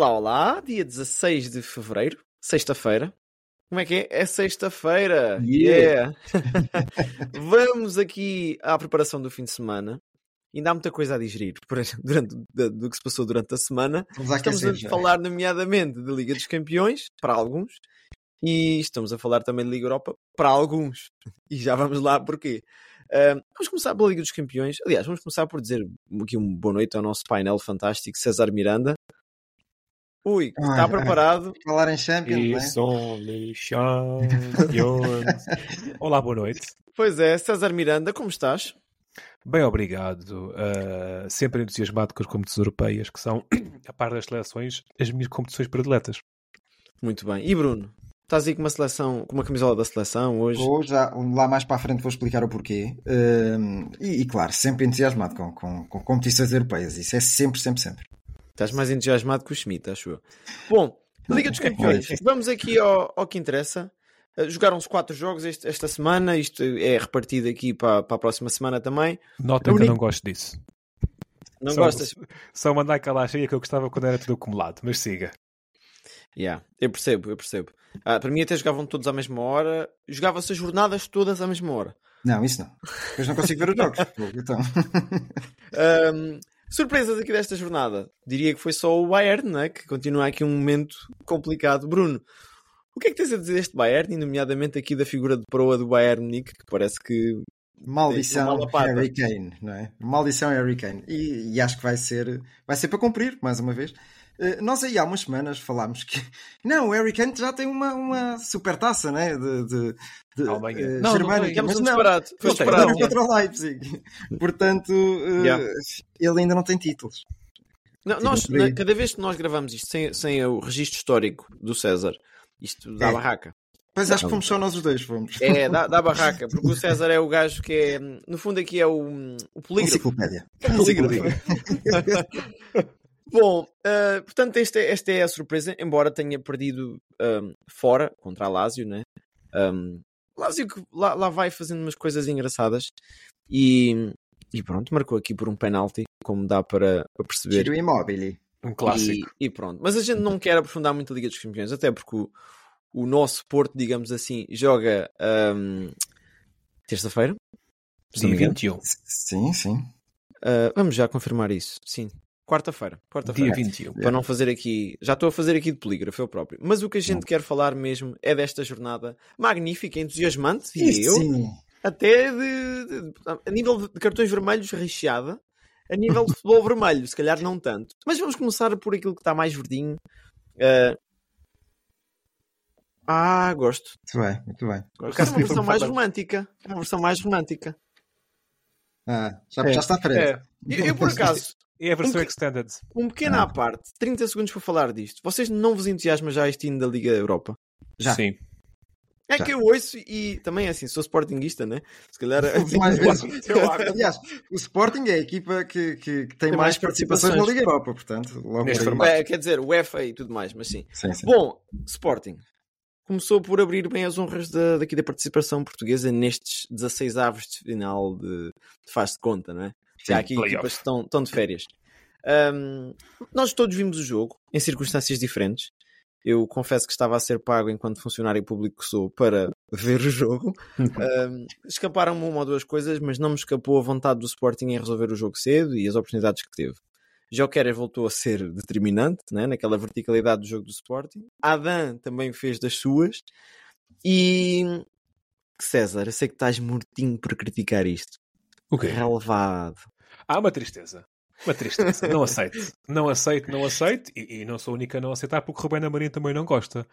Olá, olá, dia 16 de fevereiro, sexta-feira. Como é que é? É sexta-feira! Yeah. Vamos aqui à preparação do fim de semana. Ainda há muita coisa a digerir por- durante, do, que se passou durante a semana. Vamos Estamos a falar, nomeadamente, de Liga dos Campeões, para alguns, e estamos a falar também de Liga Europa, para alguns. E já vamos lá porquê. Ah, vamos começar pela Liga dos Campeões. Aliás, vamos começar por dizer aqui uma boa noite ao nosso painel fantástico, César Miranda. Ui, está Ai, ai. preparado? Falar em Champions, E não é? são les champions. Olá, boa noite. Pois é, César Miranda, como estás? Bem, obrigado. Uh, sempre entusiasmado com as competições europeias, que são, a par das seleções, as minhas competições prediletas. Muito bem. E Bruno? Estás aí com uma seleção, com uma camisola da seleção hoje? Vou já, lá mais para a frente vou explicar o porquê. Hum, e, e, claro, sempre entusiasmado com, com, com competições europeias. Isso é sempre, sempre, sempre. Estás mais entusiasmado que o Schmidt, acho eu. Bom, Liga dos Campeões. Vamos aqui ao, ao que interessa. Uh, Jogaram-se quatro jogos este- esta semana. Isto é repartido aqui para, para a próxima semana também. Nota que eu não gosto disso. Não só, gostas? Só mandar aquela cheia que eu gostava quando era tudo acumulado, mas siga. Yeah, eu percebo, eu percebo. Ah, para mim até jogavam todos à mesma hora. Jogava-se as jornadas todas à mesma hora. Não, isso não. Depois não consigo ver os jogos. Então, Ahm, surpresas aqui desta jornada. Diria que foi só o Bayern, né? que continua aqui um momento complicado. Bruno, o que é que tens a dizer deste Bayern, e nomeadamente aqui da figura de proa do Bayern Nick, que parece que maldição. Harry Kane, não é? Maldição Harry Kane. E, e acho que vai ser, vai ser para cumprir, mais uma vez. Eh, nós aí há umas semanas falámos que não, o Harry Kane já tem uma, uma super taça né? de, de, de Alemanha. eh, Não, não germânica, temos mas um não, disparate. Foi Não. Não, contra o Leipzig. Portanto, eh, Yeah. ele ainda não tem títulos. Não, nós, por aí. na- cada vez que nós gravamos isto sem, sem o registro histórico do César, isto dá É. barraca. Pois acho que fomos só nós os dois, fomos. É, dá, dá barraca, porque o César é o gajo que é, no fundo, aqui é o, o polígrafo. Enciclopédia. Bom, ah, portanto, esta, esta é a surpresa, embora tenha perdido ahm, fora contra a Lazio, né? Um, Lazio que lá, lá vai fazendo umas coisas engraçadas e, e pronto, marcou aqui por um penalti, como dá para, para perceber. Tiro imóvel. Um clássico. E, e pronto. Mas a gente não quer aprofundar muito a Liga dos Campeões, até porque o, o nosso Porto, digamos assim, joga terça-feira. se não me Dia engano. 21. Sim, sim. Ah, vamos já confirmar isso. Sim, quarta-feira. Dia Quarta-feira. 21. Para não fazer aqui. Já estou a fazer aqui de polígrafo, eu próprio. Mas o que a gente quer falar mesmo é desta jornada magnífica, entusiasmante, e eu, sim. até de, de- a nível de cartões vermelhos recheada, a nível de futebol vermelho, se calhar não tanto. Mas vamos começar por aquilo que está mais verdinho. Ah, Ah, gosto. Muito bem, muito bem. gosto. É uma versão mais romântica. É uma versão mais romântica. Ah, já, É, já está à frente. É. Eu, eu, por acaso, É a versão Um- extended. um pequeno à parte, 30 segundos para falar disto. Vocês não vos entusiasma já este hino da Liga Europa? Já. Sim. É Já. que eu ouço e também é assim, sou sportinguista, né? Se calhar. Mais vezes. Acho. Aliás, o Sporting é a equipa que, que, que tem, Tem mais mais participações na. Liga Europa, portanto, logo Neste. É, quer dizer, UEFA e tudo mais, mas sim. Sim, sim. Bom, Sporting começou por abrir bem as honras da, daqui da participação portuguesa nestes 16 aves de final de, de faz de conta, não é? Há aqui playoff. equipas que estão, estão de férias. Ahm, nós todos vimos o jogo em circunstâncias diferentes. Eu confesso que estava a ser pago enquanto funcionário público que sou para ver o jogo. Ahm, Escaparam-me uma ou duas coisas, mas não me escapou a vontade do Sporting em resolver o jogo cedo e as oportunidades que teve. Jokerer voltou a ser determinante né, naquela verticalidade do jogo do Sporting. Adam também fez das suas. E César, eu sei que estás mortinho por criticar isto. O quê? Relevado. Há uma tristeza. Uma tristeza. Não aceito. Não aceito, não aceito. E, e não sou a única a não aceitar porque o Rubén Amorim também não gosta.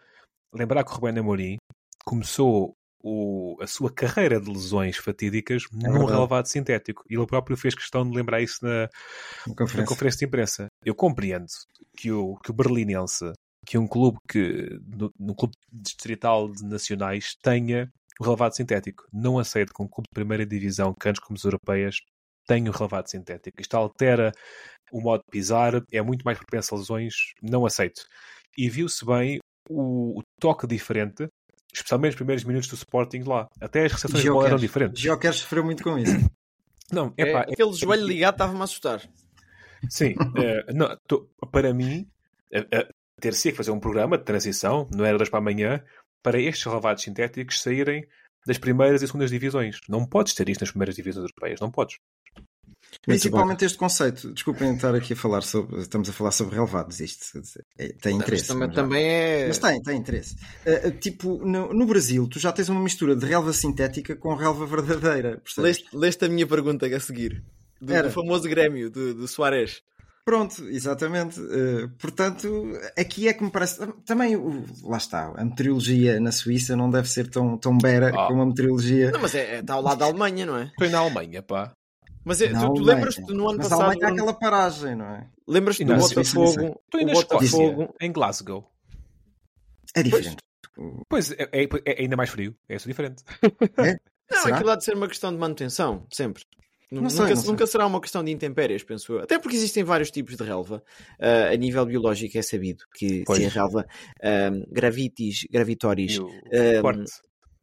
Lembrar que o Rubén Amorim começou o, a sua carreira de lesões fatídicas num É verdade. relevado sintético. E ele próprio fez questão de lembrar isso na, Na na conferência. conferência de imprensa. Eu compreendo que o, que o Berlinense, que um clube que, no, no clube distrital de nacionais, tenha o relevado sintético. Não aceito que um clube de primeira divisão, cantos como as europeias, tenha o relevado sintético. Isto altera o modo de pisar, é muito mais propenso a lesões, não aceito. E viu-se bem o, o toque diferente, especialmente nos primeiros minutos do Sporting lá. Até as recepções de bola eram diferentes. Joker sofreu muito com isso. Não, É, epá, aquele joelho ligado estava-me a assustar. Sim, eh, não, tô- para mim, eh, eh, ter-se que fazer um programa de transição, não era das para amanhã, para estes relevados sintéticos saírem das primeiras e segundas divisões. Não podes ter isto nas primeiras divisões europeias, não podes. Principalmente este conceito. Desculpem estar aqui a falar sobre. Estamos a falar sobre relevados. Isto é- tem interesse. Mas também, também é. Mas tem, tem interesse. Uh, tipo, no, no Brasil, tu já tens uma mistura de relva sintética com relva verdadeira. Leste, leste a minha pergunta a seguir. Do, Era. do famoso Grêmio, do, do Soares. Pronto, exatamente. Uh, portanto, aqui é que me parece. Também, o- lá está, a meteorologia na Suíça não deve ser tão, tão bera Ah. como a meteorologia. Não, mas é, está ao lado da Alemanha, não é? Estou na Alemanha, pá. Mas é, tu, tu lembras-te no ano Mas passado. Alemanha há aquela paragem, não é? Lembras-te do Botafogo? Na Escócia, Botafogo. em Glasgow. É diferente. Pois, é, é- é ainda mais frio. É isso diferente. Não, Será? aquilo há de ser uma questão de manutenção, sempre. Não nunca, sei, nunca será uma questão de intempéries, penso eu. Até porque existem vários tipos de relva. Ah, a nível biológico é sabido que Pois. se a relva ah, gravitis, gravitoris, Um, forte.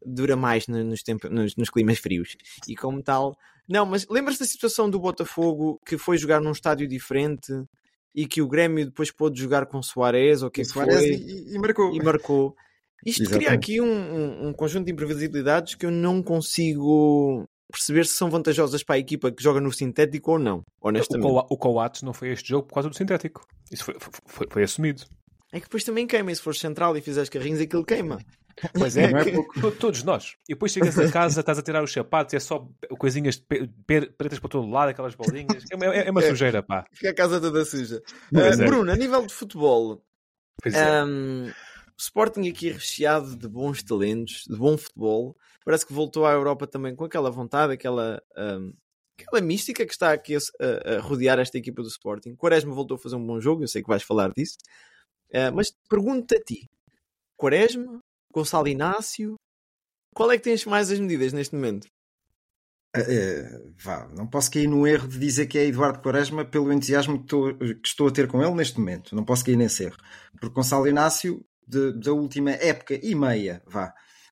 dura mais no- nos, tempo- nos- nos climas frios. E como tal. Não, mas lembras-te da situação do Botafogo que foi jogar num estádio diferente e que o Grêmio depois pôde jogar com Soares ou o que é foi e, e marcou. e marcou. Isto cria Exatamente. aqui um, um- um conjunto de imprevisibilidades que eu não consigo perceber se são vantajosas para a equipa que joga no sintético ou não, O, honestamente. O Coates não foi este jogo por causa do sintético. Isso foi, foi- foi- assumido. É que depois também queima, e se fores central e fizeres carrinhos, aquilo queima. Pois é, Não é que- todos nós. E depois chegas a casa, estás a tirar os sapatos, é só coisinhas pretas para todo lado, aquelas bolinhas. É uma, é uma É. sujeira, pá. Fica a casa toda suja. É. Bruno, a nível de futebol, Pois é. Um, Sporting aqui recheado de bons talentos, de bom futebol. Parece que voltou à Europa também com aquela vontade, aquela, um, aquela mística que está aqui a, a- rodear esta equipa do Sporting. Quaresma voltou a fazer um bom jogo, eu sei que vais falar disso. Uh, mas pergunto a ti: Quaresma, Gonçalo Inácio, qual é que tens mais as medidas neste momento? Eh, vá, não posso cair no erro de dizer que é Eduardo Quaresma pelo entusiasmo que estou, que estou a ter com ele neste momento. Não posso cair nesse erro. Porque Gonçalo Inácio, de- da última época e meia, vá,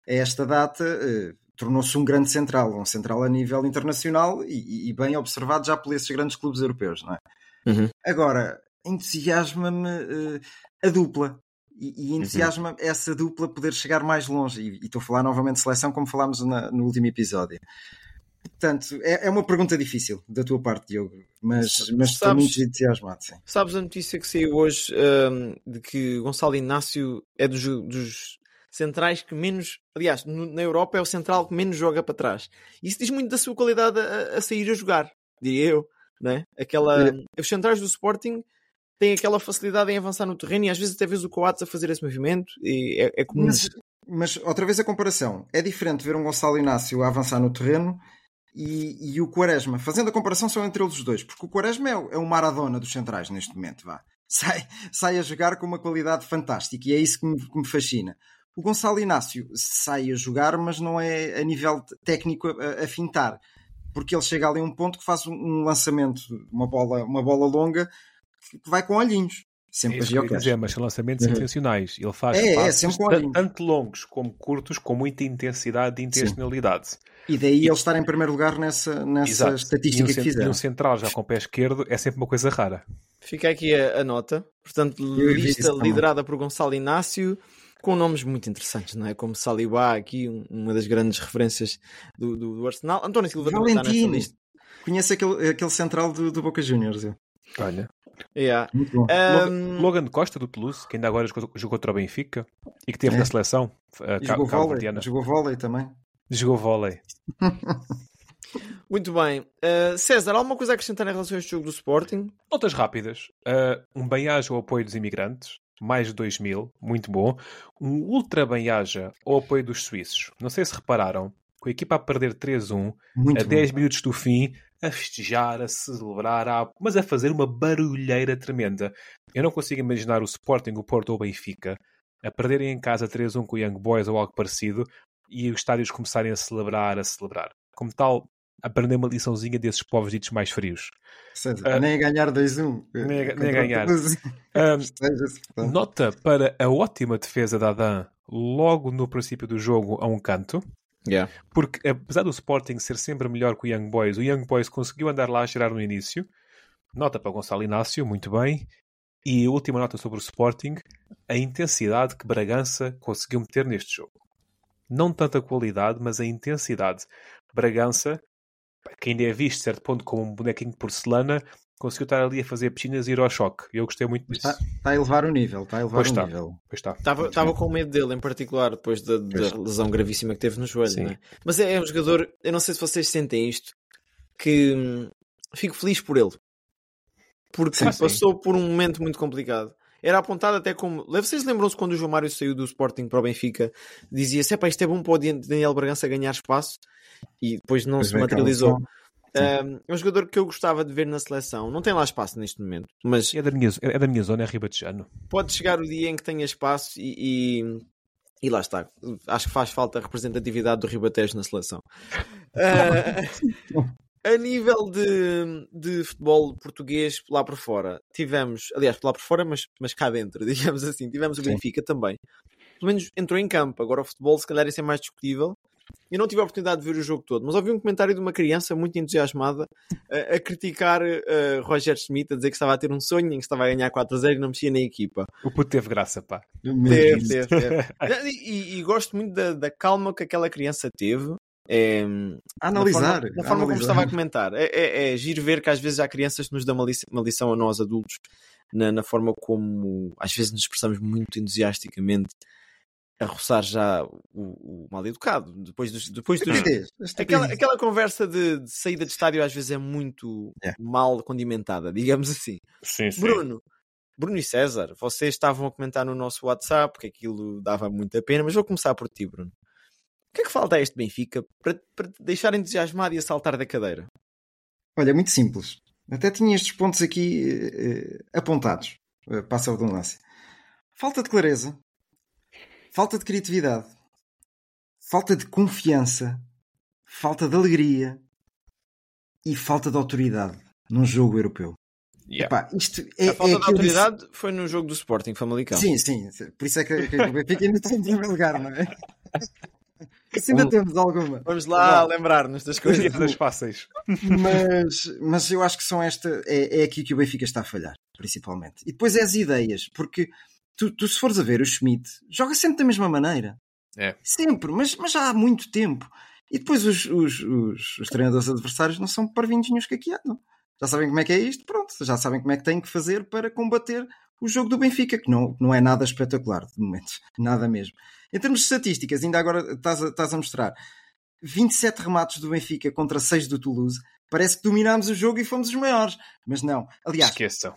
a esta data, eh, tornou-se um grande central, um central a nível internacional e, e bem observado já por esses grandes clubes europeus, não é? Uhum. Agora, entusiasma-me eh, a dupla. E, e entusiasma essa dupla poder chegar mais longe. E, e estou a falar novamente de seleção, como falámos na- no último episódio. Portanto, é, é uma pergunta difícil da tua parte, Diogo, mas, mas estou muito entusiasmado. Sim. Sabes a notícia que saiu hoje um, de que Gonçalo Inácio é dos, dos centrais que menos, aliás, no- na Europa é o central que menos joga para trás. Isso diz muito da sua qualidade a, a sair a jogar, diria eu. Né? Aquela, Os centrais do Sporting têm aquela facilidade em avançar no terreno e às vezes até vês o Coates a fazer esse movimento e é, é comum. Mas, mas, outra vez a comparação. É diferente ver um Gonçalo Inácio a avançar no terreno e, e o Quaresma. Fazendo a comparação só entre eles os dois, porque o Quaresma é, é o Maradona dos centrais neste momento. Vá. Sai, sai a jogar com uma qualidade fantástica e é isso que me, que me fascina. O Gonçalo Inácio sai a jogar, mas não é a nível técnico a, a fintar. Porque ele chega ali a um ponto que faz um, um lançamento, uma bola, uma bola longa, que vai com olhinhos. É Sempre a isso que eu dizer, mas são lançamentos Uhum. intencionais. Ele faz É, é, tanto longos como curtos, com muita intensidade e intencionalidade. E daí ele estar em primeiro lugar nessa, nessa Exato. estatística e um, que fizeram. e um central já com o pé esquerdo é sempre uma coisa rara. Fica aqui a, a nota. Portanto, lista liderada por Gonçalo Inácio, com nomes muito interessantes, não é? Como Saliba, aqui um- uma das grandes referências do, do, do Arsenal. António Silva também está nessa Valentino. lista. Conheço aquele, aquele central do, do Boca Juniors. eu. Olha. Yeah. Muito bom. Logan, Um, Logan Costa do Toulouse, que ainda agora jogou, contra o Benfica e que teve É. na seleção. Ca- jogou vôlei. Jogou vôlei também. Jogou vôlei. muito bem. Uh, César, alguma coisa a acrescentar em relação a este jogo do Sporting? Notas rápidas. Uh, um bem-aja ao apoio dos imigrantes. mais 2 mil, muito bom. Um ultra bem-aja ao apoio dos suíços. Não sei se repararam, com a equipa a perder 3-1, Muito a bom. 10 minutos do fim, a festejar, a celebrar, a- mas a fazer uma barulheira tremenda. Eu não consigo imaginar o Sporting, o Porto ou o Benfica a perderem em casa 3-1 com o Young Boys ou algo parecido e os estádios começarem a celebrar, a celebrar. Como tal, aprender uma liçãozinha desses povos ditos mais frios. Seja, Ah, nem a ganhar 2-1. nem a- nem a ganhar. Portanto. Nota para a ótima defesa da Adam logo no princípio do jogo a um canto, Yeah. porque apesar do Sporting ser sempre melhor que o Young Boys, o Young Boys conseguiu andar lá a gerar no início. Nota para Gonçalo Inácio, muito bem. E a última nota sobre o Sporting, a intensidade que Bragança conseguiu meter neste jogo. Não tanta qualidade, mas a intensidade. Bragança, que ainda é visto, certo ponto, como um bonequinho de porcelana, conseguiu estar ali a fazer piscinas e ir ao choque. Eu gostei muito disso. Está, está a elevar o nível. Está a elevar Pois o está. nível. Pois está. Estava, estava com medo dele, em particular, depois da, da lesão gravíssima que teve no joelho. Sim. né? Mas é, é um jogador, eu não sei se vocês sentem isto, que hum, fico feliz por ele. Porque Sim, sim. passou por um momento muito complicado. Era apontado até como. Vocês lembram-se quando o João Mário saiu do Sporting para o Benfica? Dizia-se: "Epá, isto é bom para o Daniel Bragança ganhar espaço e depois não Pois se materializou. aquela Um, é um jogador que eu gostava de ver na seleção. Não tem lá espaço neste momento, mas É da minha, é da minha zona, é Ribatejano. pode chegar o dia em que tenha espaço e, e, e lá está. Acho que faz falta a representatividade do Ribatejo na seleção. Ah, a nível de, de futebol português lá por fora, tivemos, aliás, lá por fora, mas, mas cá dentro, digamos assim, tivemos o Sim. Benfica também. Pelo menos entrou em campo. Agora o futebol, se calhar, isso é mais discutível. Eu não tive a oportunidade de ver o jogo todo, mas ouvi um comentário de uma criança muito entusiasmada a, a criticar uh, Roger Schmidt, a dizer que estava a ter um sonho em que estava a ganhar 4 a 0 e não mexia na equipa. O puto teve graça, pá. Teve, teve, teve. E, e gosto muito da, da calma que aquela criança teve. É, A analisar. Na forma, na forma a como analisar. estava a comentar. É, é, é giro ver que às vezes há crianças que nos dão uma lição, uma lição a nós adultos na, na forma como às vezes nos expressamos muito entusiasticamente a roçar já o, o mal educado. Depois dos, depois dos, Estupidez, Aquela, aquela conversa de, de saída de estádio às vezes é muito É. mal condimentada, digamos assim. Sim, sim. Bruno, Bruno e César, vocês estavam a comentar no nosso WhatsApp que aquilo dava muita pena, mas vou começar por ti, Bruno. O que é que falta a este Benfica para, para te deixar entusiasmado e a saltar da cadeira? Olha, é muito simples. Até tinha estes pontos aqui eh, eh, apontados. Eh, passa a redundância. Falta de clareza. Falta de criatividade. Falta de confiança. Falta de alegria. E falta de autoridade num jogo europeu. Yeah. Epá, isto é, a falta é de autoridade foi no jogo do Sporting Famalicão. Sim, sim. Por isso é que, que o Benfica ainda está em primeiro lugar, não é? Se ainda temos alguma. Vamos lá lembrar-nos das coisas. Coisas fáceis. mas, mas eu acho que são esta é, é aqui que o Benfica está a falhar, principalmente. E depois é as ideias, porque tu, tu se fores a ver o Schmidt, joga sempre da mesma maneira. É. Sempre, mas, mas já há muito tempo. E depois os, os, os, os treinadores adversários não são parvinhos que aqui andam. Já sabem como é que é isto, pronto, já sabem como é que têm que fazer para combater o jogo do Benfica, que não, não é nada espetacular de momento, nada mesmo. Em termos de estatísticas, ainda agora estás a, estás a mostrar 27 remates do Benfica contra 6 do Toulouse. Parece que dominámos o jogo e fomos os maiores. Mas não. Aliás, Esqueçam.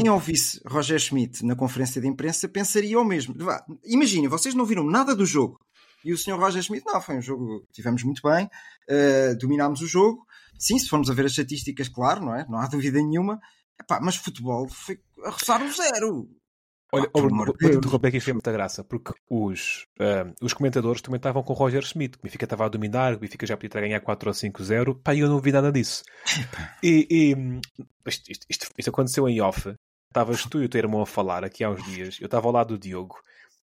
Quem ouvisse Roger Schmidt na conferência de imprensa pensaria o mesmo. Vá, Imaginem, vocês não viram nada do jogo. E o senhor Roger Schmidt, não, foi um jogo que tivemos muito bem, uh, dominámos o jogo. Sim, se formos a ver as estatísticas, claro, não é? Não há dúvida nenhuma. Epá, mas futebol foi a roçar o zero. Olha, oh, amor vou interromper aqui, foi muita graça, porque os, ah, os comentadores também estavam com o Roger Schmidt. O Benfica estava a dominar, o Benfica já podia estar a ganhar 4 ou 5-0. Pá, eu não vi nada disso. E, e, hum, isto- isto- isto aconteceu em off. Estavas tu e o teu irmão a falar aqui há uns dias. Eu estava ao lado do Diogo.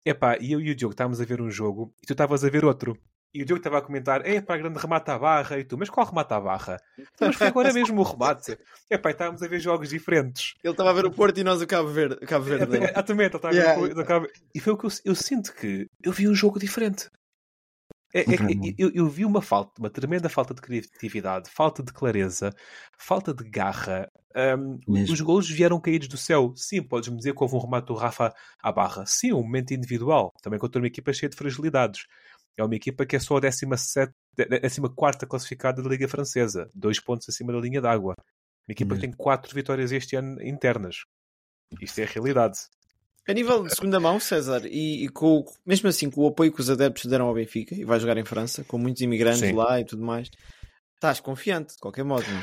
Epá, e eu e o Diogo estávamos a ver um jogo e tu estavas a ver outro. E o Diogo estava a comentar, é para grande remata à barra, e tu, mas qual remata à barra? "Então, Mas foi agora mesmo o remate. Epá, e estávamos a ver jogos diferentes. Ele estava a ver o Porto e nós o Cabo Verde. o Cabo Verde. É, Exatamente, ele estava a ver Yeah. o- Cabo- E foi o que eu, eu sinto que eu vi um jogo diferente. É- é que Uhum. eu, eu vi uma falta, uma tremenda falta de criatividade, falta de clareza, falta de garra. Mesmo. os gols vieram caídos do céu. Sim, podes-me dizer que houve um remate do Rafa à barra. Sim, um momento individual. Também contra uma equipa cheia de fragilidades. É uma equipa que é só a 17, 14 classificada da Liga Francesa, dois pontos acima da linha d'água. Uma equipa que Mesmo. tem quatro vitórias este ano internas. Isto é a realidade. A nível de segunda mão, César, e, e com, mesmo assim com o apoio que os adeptos deram ao Benfica, e vai jogar em França, com muitos imigrantes Sim. lá e tudo mais, estás confiante, de qualquer modo. Não?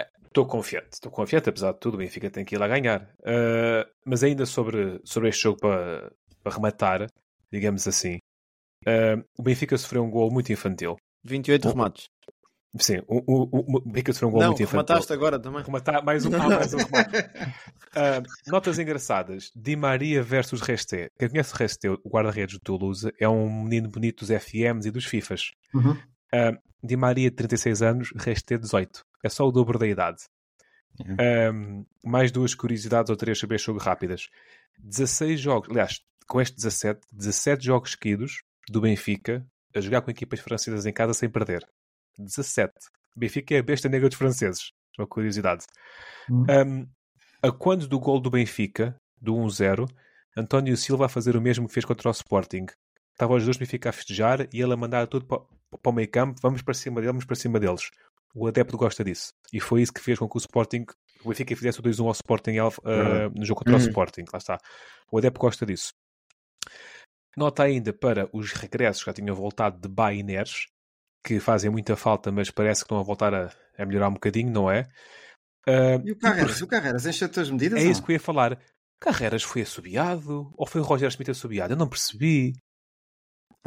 é? Estou confiante, estou confiante, apesar de tudo, o Benfica tem que ir lá ganhar. Uh, mas ainda sobre, sobre este jogo para, para rematar, digamos assim, uh, o Benfica sofreu um gol muito infantil. 28 Oh. remates. Sim, o, o, o Benfica sofreu um gol não, muito infantil. remataste agora também. Rematar mais um, ah, mais um. Ah, notas engraçadas. Di Maria versus Resté. Quem conhece o Resté, o guarda-redes do Toulouse, é um menino bonito dos FMs e dos FIFAs. Uhum. Ah, Di Maria, 36 anos, Resté, 18. É só o dobro da idade. Ah, mais duas curiosidades ou três sobre este jogo rápidas. 16 jogos, aliás, com este 17, 17 jogos seguidos do Benfica a jogar com equipas francesas em casa sem perder. 17. Benfica é a besta negra dos franceses. Uma curiosidade. Hum. Um, a quando do gol do Benfica, do 1-0, António Silva a fazer o mesmo que fez contra o Sporting. Estavam os dois do Benfica a festejar e ele a mandar tudo para, para o meio campo, vamos para cima deles, vamos para cima deles. O adepto gosta disso. E foi isso que fez com que o Sporting, o Benfica fizesse o 2-1 ao Sporting uh, no jogo contra o Uhum. Sporting. Lá está. O adepto gosta disso. Nota ainda para os regressos que já tinham voltado de Bainers, que fazem muita falta, mas parece que estão a voltar a, a melhorar um bocadinho, não é? Uh, E o Carreras? O Carreras encheu-te as medidas? é isso que eu ia falar. Carreras foi assobiado? Ou foi o Roger Smith assobiado? Eu não percebi.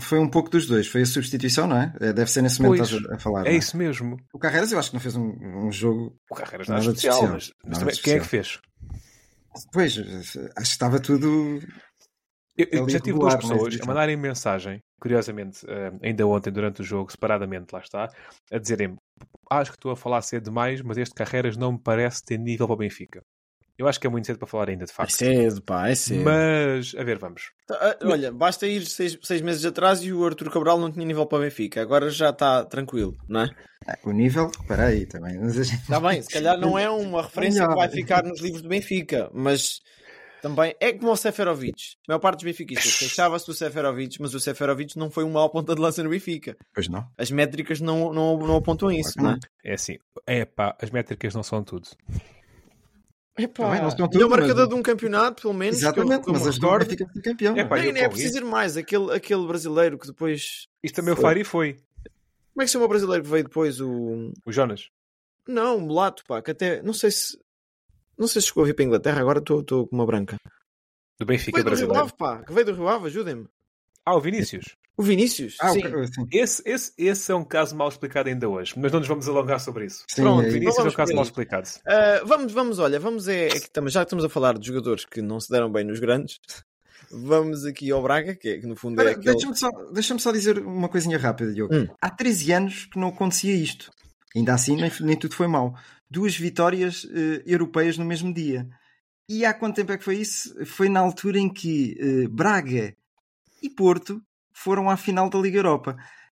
Foi um pouco dos dois. Foi a substituição, não é? É, Deve ser nesse momento que Pois, estás a, a falar. É não isso mesmo. O Carreras eu acho que não fez um, um jogo. O Carreras Nada nada de especial, especial. mas, mas Nada também, de quem é que especial. fez? Pois, acho que estava tudo. Eu, eu Ali já tive duas é pessoas a mandarem mensagem, curiosamente, eh, ainda ontem durante o jogo, separadamente, lá está, a dizerem acho que estou a falar cedo demais, mas este Carreras não me parece ter nível para o Benfica. Eu acho que é muito cedo para falar ainda, de É facto. cedo, pá, é cedo. Mas, a ver, vamos. Ah, Olha, basta ir seis, seis meses atrás e o Arthur Cabral não tinha nível para o Benfica. Agora já está tranquilo, não é? O nível, espera aí também. Mas a gente- Está bem, se calhar não é uma referência que vai ficar nos livros do Benfica, mas também é como o Seferovic. A maior parte dos benfiquistas queixava-se do Seferovic, mas o Seferovic não foi um mau ponta de lança no Benfica. Pois não. As métricas não, não, não apontam isso, não é? É assim, é pá, as métricas não são tudo. Epá, Também não são tudo, mas- marcador de um campeonato, pelo menos. Exatamente, que eu me mas as duas fica ser campeão. É, pá, Nem, é preciso ir mais. Aquele, aquele brasileiro que depois. Isto também o Fari foi. Como é que se chama o brasileiro que veio depois? O. O Jonas. Não, o mulato, pá, que até. Não sei se. Não sei se chegou a vir para a Inglaterra, agora estou com uma branca. Do Benfica Veio do Rio brasileiro. Ave, pá, que veio do Rio Ave, ajudem-me. Ah, o Vinícius. O Vinícius? Ah, sim. sim. Esse, esse, esse é um caso mal explicado ainda hoje, mas não nos vamos alongar sobre isso. Sim, Pronto, é O. Vinícius é um caso mal explicado. Ah, vamos, vamos, olha, vamos é, é que estamos, já que estamos a falar de jogadores que não se deram bem nos grandes, vamos aqui ao Braga, que, é, que no fundo é aquele... Deixa-me só, deixa só dizer uma coisinha rápida, Diogo. Hum. Há 13 anos que não acontecia isto. Ainda assim, nem, nem tudo foi mau. Duas vitórias eh, europeias no mesmo dia. E há quanto tempo é que foi isso? Foi na altura em que eh, Braga e Porto foram à final da Liga Europa.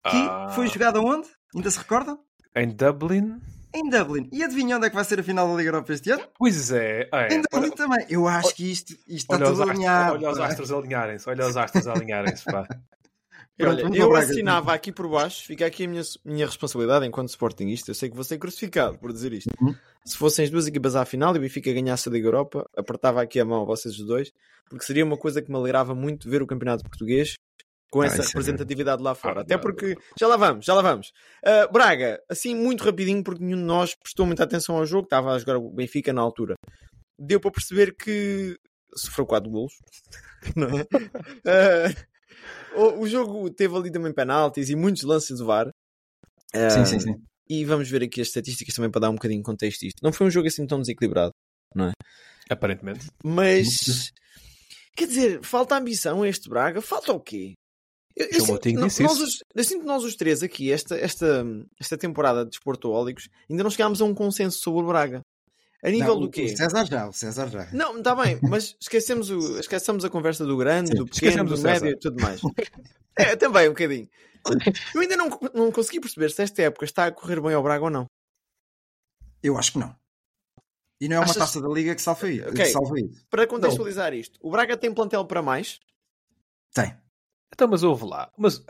Que Ah. foi jogada onde? Ainda se recordam? Em Dublin? Em Dublin. E adivinha onde é que vai ser a final da Liga Europa este ano? Pois é. É. em Dublin também. Eu acho que isto, isto está Olha tudo astros, alinhado. olha os pá. astros alinharem-se, olha os astros alinharem-se, pá. Olha, Pronto, vamos eu Braga. assinava aqui por baixo, fica aqui a minha, minha responsabilidade enquanto Sportingista. Eu sei que vou ser crucificado por dizer isto. Uhum. Se fossem as duas equipas à final e o Benfica ganhasse a Liga Europa, apertava aqui a mão a vocês os dois, porque seria uma coisa que me alegrava muito ver o campeonato português com Ah, essa é representatividade lá fora. Ah, Até porque, já lá vamos, já lá vamos. Ah, Braga, assim muito rapidinho, porque nenhum de nós prestou muita atenção ao jogo, estava a jogar o Benfica na altura. Deu para perceber que sofreu quatro golos. Não é? Ah, o, o jogo teve ali também penaltis e muitos lances de VAR. Ah, Sim, sim, sim. E vamos ver aqui as estatísticas também para dar um bocadinho de contexto a isto. Não foi um jogo assim tão desequilibrado, Aparentemente. mas quer dizer, falta ambição a este Braga, falta o quê? Eu, eu sinto, nós, isso. os, eu sinto que nós os três aqui, esta, esta, esta temporada de esportólicos, ainda não chegámos a um consenso sobre o Braga. A nível Não, do quê? O César já, o César já. Não, está bem, mas esquecemos, o, esquecemos a conversa do grande, Sim, do pequeno, esquecemos do o médio e tudo mais. É, também um bocadinho. Eu ainda não, não consegui perceber se esta época está a correr bem ao Braga ou não. Eu acho que não. E não é uma Achas- taça da Liga que salva isso. Ok. que salva isso. Para contextualizar isto, o Braga tem plantel para mais? Tem. Então, mas ouve lá. Mas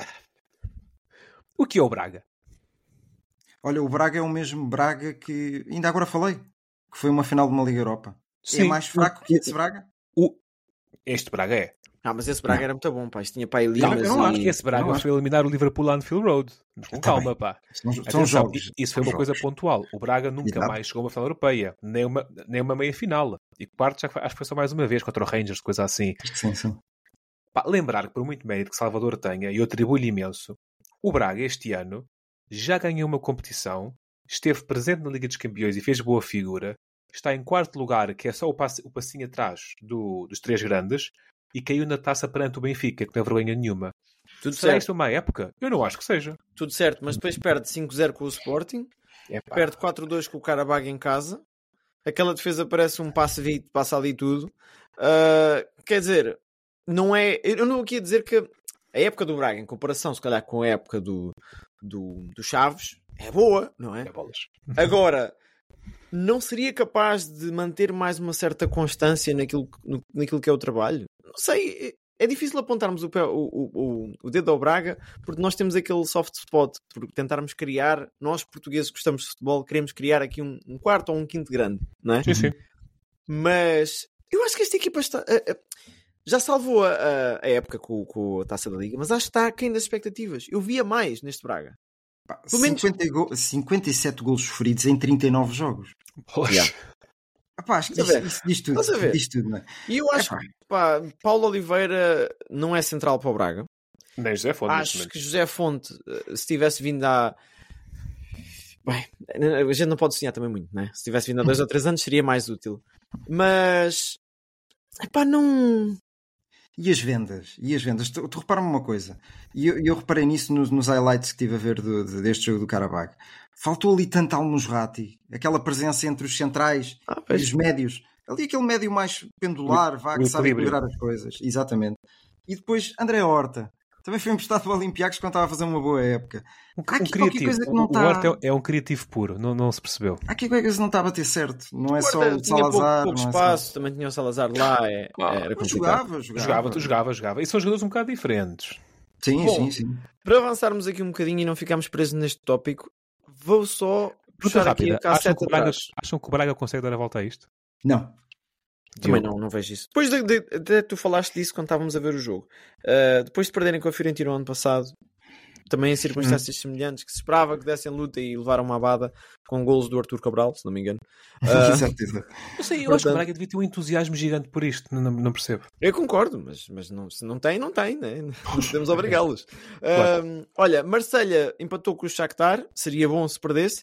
o que é o Braga? Olha, o Braga é o mesmo Braga que ainda agora falei, que foi uma final de uma Liga Europa. É mais fraco que esse Braga? O, Este Braga é. Ah, mas esse Braga era muito bom, pá. Isto tinha pá e Não, eu não acho e... que esse Braga não acho. foi eliminar o Liverpool lá no Field Road. Mas com Tá calma, pá. São, são Atenção, jogos. Isso foi uma coisa jogos. pontual. O Braga nunca Exato. mais chegou a uma final europeia, nem uma, nem uma meia final. E quarto já foi- acho que foi só mais uma vez contra o Rangers, coisa assim. Sim, sim. Pá, lembrar que por muito mérito que Salvador tenha, e eu atribuo-lhe imenso, o Braga este ano já ganhou uma competição, esteve presente na Liga dos Campeões e fez boa figura, está em quarto lugar, que é só o, o passinho atrás do- dos três grandes, e caiu na taça perante o Benfica, que não é vergonha nenhuma. Tudo Será certo, isto uma época? Eu não acho que seja. tudo certo, mas depois perde 5-0 com o Sporting, perde 4-2 com o Carabag em casa, aquela defesa parece um passe ali, passa ali tudo. Ah, quer dizer, não é. Eu não aqui a dizer que a época do Braga, em comparação, se calhar, com a época do, do, do Chaves, é boa, não é? É bolas. Agora, não seria capaz de manter mais uma certa constância naquilo, no- naquilo que é o trabalho? Não sei, é- é difícil apontarmos o, pé- o, o, o- dedo ao Braga porque nós temos aquele soft spot, porque tentarmos criar, nós portugueses que gostamos de futebol, queremos criar aqui um, um quarto ou um quinto grande, não é? Sim, sim. Mas eu acho que esta equipa está. eh, eh, já salvou a, a- a época com, com a taça da Liga, mas acho que está aquém das expectativas. Eu via mais neste Braga. Pá, Pelo menos- 50 go- 57 golos sofridos em 39 jogos. Bolas. Yeah. Epá, acho que isso, isso diz tudo. Diz tudo, não é? E eu acho Epá. que pá, Paulo Oliveira não é central para o Braga. Nem José Fonte, Acho que José Fonte, eh, se tivesse vindo há. Bem, a gente não pode sonhar também muito, né? Se tivesse vindo há dois ou três anos seria mais útil. Mas. Epá, não. E as vendas? E as vendas? Tu, tu repara-me uma coisa, e eu, eu reparei nisso nos, nos highlights que estive a ver do- de- deste jogo do Karabag. Faltou ali tanto Almusrati, aquela presença entre os centrais Ah, e os médios. Ali aquele médio mais pendular, vá, que sabe equilibrar as coisas. Exatamente. E depois André Horta. Também foi emprestado para o Olympiacos quando estava a fazer uma boa época. Um, Há um aqui qualquer criativo. coisa que não o tá- Horta é, é um criativo puro, não, não se percebeu. Há aqui qualquer coisa que não está a bater certo. Não é só o tinha pouco, Salazar. pouco não é espaço, também tinha o Salazar lá, é, Ah, era jogava, jogava. Jogava, jogava, jogava. E são jogadores um bocado diferentes. Sim, Bom, sim, sim. Para avançarmos aqui um bocadinho e não ficarmos presos neste tópico, vou só puxar aqui rápida. a Acham que, o Braga, acham que o Braga consegue dar a volta a isto? Não. Também não, não vejo isso. Depois de, de- até tu falaste disso quando estávamos a ver o jogo. Uh, depois de perderem com a Fiorentina o ano passado, também em circunstâncias semelhantes, que se esperava que dessem luta e levaram uma abada com golos do Arthur Cabral, se não me engano. Ah, Exato, exato. Não sei, eu acho que Portanto- o Braga devia ter um entusiasmo gigante por isto. Não, não, não percebo. Eu concordo, mas, mas não, se não tem, não tem, né? não podemos obrigá-los. Um, olha, Marselha empatou com o Shakhtar, seria bom se perdesse.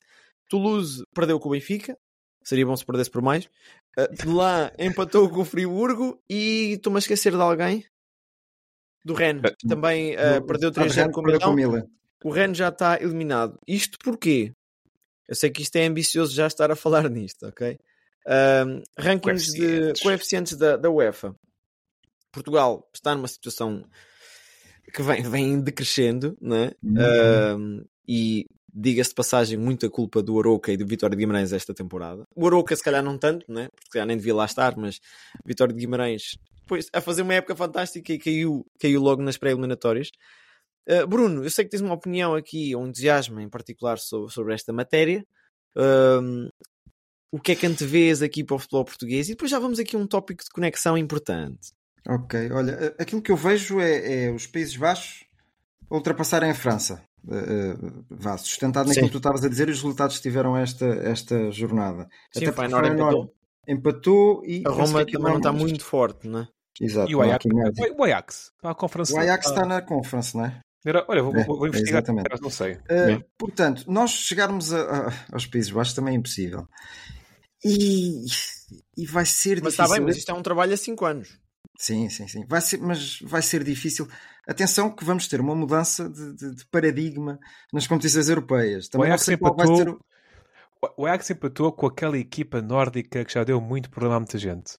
Toulouse perdeu com o Benfica, seria bom se perdesse por mais. Lá empatou com o Friburgo e estou-me a esquecer de alguém. Do Rennes, também uh, perdeu 3-0 com o Perdeu com o. Milan. O Rennes já está eliminado. Isto porquê? Eu sei que isto é ambicioso já estar a falar nisto, ok? Um, rankings de Coeficientes. da, da UEFA. Portugal está numa situação que vem, vem decrescendo, né? Um, e diga-se de passagem, muita culpa do Aroca e do Vitória de Guimarães esta temporada. O Aroca, se calhar, não tanto, né? Porque calhar nem devia lá estar, mas Vitória de Guimarães, pois, a fazer uma época fantástica e caiu, caiu logo nas pré-eliminatórias. Uh, Bruno, eu sei que tens uma opinião aqui, um entusiasmo em particular sobre, sobre esta matéria. Um, o que é que antevês aqui para o futebol português? E depois já vamos aqui a um tópico de conexão importante. Ok, olha, a- aquilo que eu vejo é, é os Países Baixos ultrapassarem a França. Uh, vá, sustentado naquilo Sim. que tu estavas a dizer e os resultados que tiveram esta, esta jornada. Sim, Até o Feyenoord empatou. empatou e A Roma também não está muito forte, não é? Exato, E o Ajax? O a conferência. O Ajax está na Conference, não é? era- Olha, vou, É, vou- investigar. exatamente. Não sei. Uh, portanto, nós chegarmos a- a- aos Países Baixos também é impossível. E, e vai ser Mas difícil. está bem, mas isto é um trabalho a 5 anos. Sim, sim, sim. Vai ser, mas vai ser difícil. Atenção que vamos ter uma mudança de, de- de paradigma nas competições europeias. Também não Ajax sei qual vai empatou- ser o... O Ajax empatou com aquela equipa nórdica que já deu muito problema a muita gente.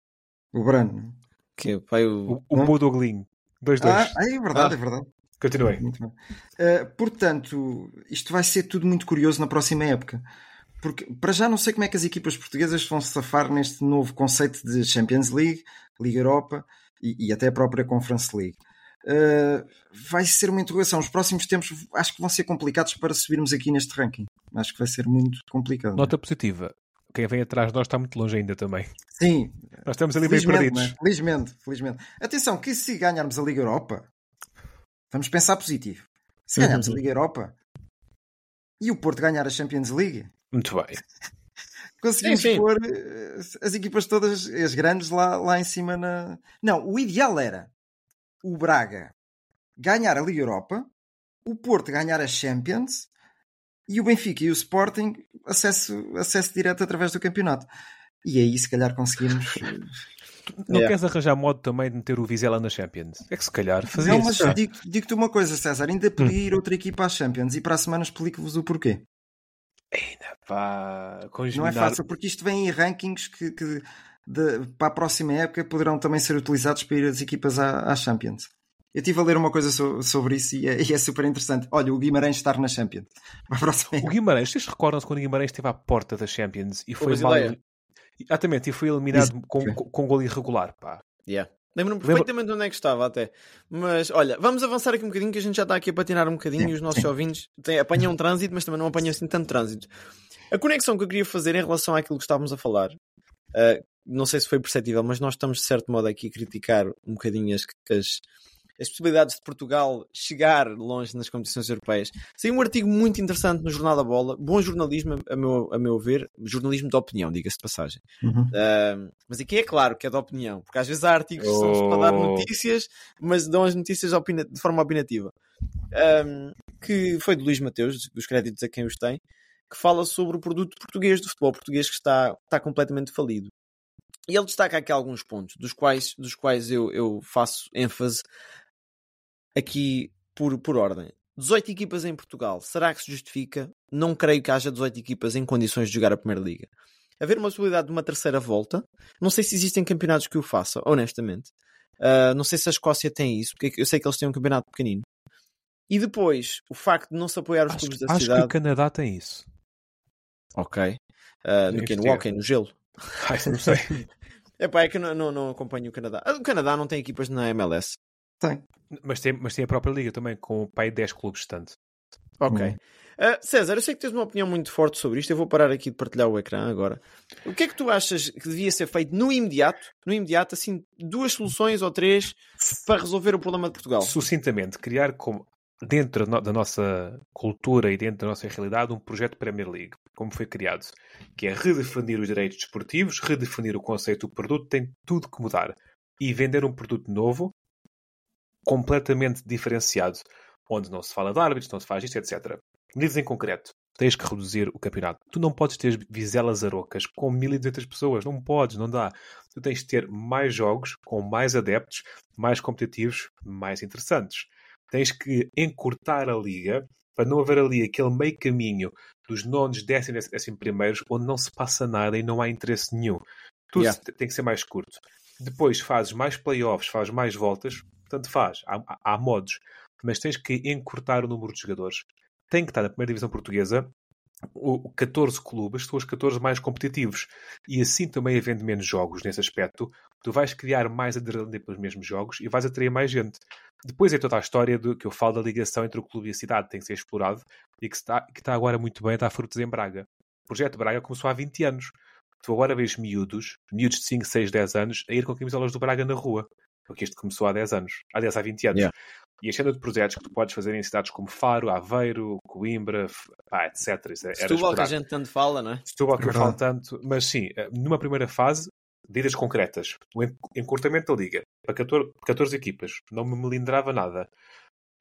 o Brano. Que vai o... O, o Não? Bodoglin. 2-2. Ah, é verdade, Ah. é verdade. Continuei. Uh, portanto, isto vai ser tudo muito curioso na próxima época. Porque, para já, não sei como é que as equipas portuguesas vão se safar neste novo conceito de Champions League, Liga Europa e, e até a própria Conference League. Uh, vai ser uma interrogação. Os próximos tempos acho que vão ser complicados para subirmos aqui neste ranking. Acho que vai ser muito complicado. Nota positiva. quem vem atrás de nós está muito longe ainda também. Sim, Nós estamos ali felizmente, perdidos. né? felizmente, felizmente. Atenção, que se ganharmos a Liga Europa, vamos pensar positivo. Se Uhum. ganharmos a Liga Europa e o Porto ganhar a Champions League, Muito bem. conseguimos Sim, sim. pôr eh, as equipas todas, as grandes, lá, lá em cima na. Não, o ideal era o Braga ganhar a Liga Europa, o Porto ganhar a Champions e o Benfica e o Sporting acesso, acesso direto através do campeonato. E aí, se calhar, conseguimos. Não Yeah. queres arranjar modo também de meter o Vizela na Champions? É que se calhar fazia Não, mas isso. digo- digo-te uma coisa, César. Ainda podia ir outra equipa à Champions e para a semana explico-vos o porquê. Pá, Não é fácil, porque isto vem em rankings que, que de- para a próxima época poderão também ser utilizados para ir as equipas à, à Champions. Eu estive a ler uma coisa so- sobre isso e é, e é super interessante. Olha, o Guimarães estar na Champions. Para a próxima O época. Guimarães, vocês recordam-se quando o Guimarães esteve à porta da Champions e foi mal... Exatamente, e foi eliminado Isso, com, com, com gol irregular, pá. Yeah. Lembro-me Lembra- perfeitamente de onde é que estava até. Mas olha, vamos avançar aqui um bocadinho que a gente já está aqui a patinar um bocadinho e os nossos ouvintes têm, apanham um trânsito, mas também não apanham assim tanto trânsito. A conexão que eu queria fazer em relação àquilo que estávamos a falar, ah, não sei se foi perceptível, mas nós estamos de certo modo aqui a criticar um bocadinho as, as, as possibilidades de Portugal chegar longe nas competições europeias. Saiu um artigo muito interessante no Jornal da Bola, bom jornalismo, a meu, a meu ver, jornalismo de opinião, diga-se de passagem. Uhum. Um, mas aqui é claro que é de opinião, porque às vezes há artigos que são para dar Oh. notícias, mas dão as notícias de forma opinativa. Um, que foi de Luís Mateus, dos créditos a quem os tem, que fala sobre o produto português do futebol português que está, está completamente falido. E ele destaca aqui alguns pontos, dos quais, dos quais eu, eu faço ênfase aqui por, por ordem. 18 equipas em Portugal, será que se justifica? Não creio que haja 18 equipas em condições de jogar a Primeira Liga. Haver uma possibilidade de uma terceira volta, não sei se existem campeonatos que o façam, honestamente. Uh, não sei se a Escócia tem isso, porque eu sei que eles têm um campeonato pequenino. E depois, o facto de não se apoiar os Acho, clubes da acho que cidade. o Canadá tem isso. Ok. Uh, no que? Hockey, no gelo. Ai, não sei. Epá, é que eu não, não, não acompanho o Canadá. O Canadá não tem equipas na MLS. Tem. mas, tem, mas tem a própria liga também, com o pai 10 clubes tanto. Ok. Hum. Uh, César, eu sei que tens uma opinião muito forte sobre isto. Eu vou parar aqui de partilhar o ecrã agora. O que é que tu achas que devia ser feito no imediato? No imediato, assim, duas soluções ou três para resolver o problema de Portugal. Sucintamente, criar como dentro da no- da nossa cultura e dentro da nossa realidade um projeto Premier League, como foi criado, que é redefinir os direitos desportivos, redefinir o conceito do produto, tem tudo que mudar. E vender um produto novo, completamente diferenciado, onde não se fala de árbitros, não se faz isto, etc. Medidas em concreto. Tens que reduzir o campeonato. Tu não podes ter vizelas arocas com 1200 pessoas. Não podes, não dá. Tu tens de ter mais jogos, com mais adeptos, mais competitivos, mais interessantes. Tens que encurtar a liga para não haver ali aquele meio caminho dos nonos, décimos, décimos primeiros, onde não se passa nada e não há interesse nenhum. Tudo Yeah. tem que ser mais curto. Depois fazes mais playoffs, fazes mais voltas, tanto faz, há, há- há modos, mas tens que encurtar o número de jogadores. Tem que estar na primeira divisão portuguesa o, o 14 clubes, são os 14 mais competitivos. E assim também havendo menos jogos nesse aspecto, tu vais criar mais adrenalina pelos mesmos jogos e vais atrair mais gente. Depois é toda a história do, que eu falo da ligação entre o clube e a cidade, tem que ser explorado e que está, que está agora muito bem a dar frutos em Braga. O projeto Braga começou há 20 anos. Tu agora vês miúdos, miúdos de 5, 6, 10 anos, a ir com camisolas do Braga na rua. Porque isto começou há 10 anos. Há 10, há 20 anos. Yeah. E a cena de projetos que tu podes fazer em cidades como Faro, Aveiro, Coimbra, pá, etc. Isso é- Setúbal, que a gente tanto fala, não é? Setúbal que É eu falo verdade. tanto, mas sim, eh, numa primeira fase, medidas concretas. O en- encurtamento da liga para 14, 14 equipas, não me melindrava nada.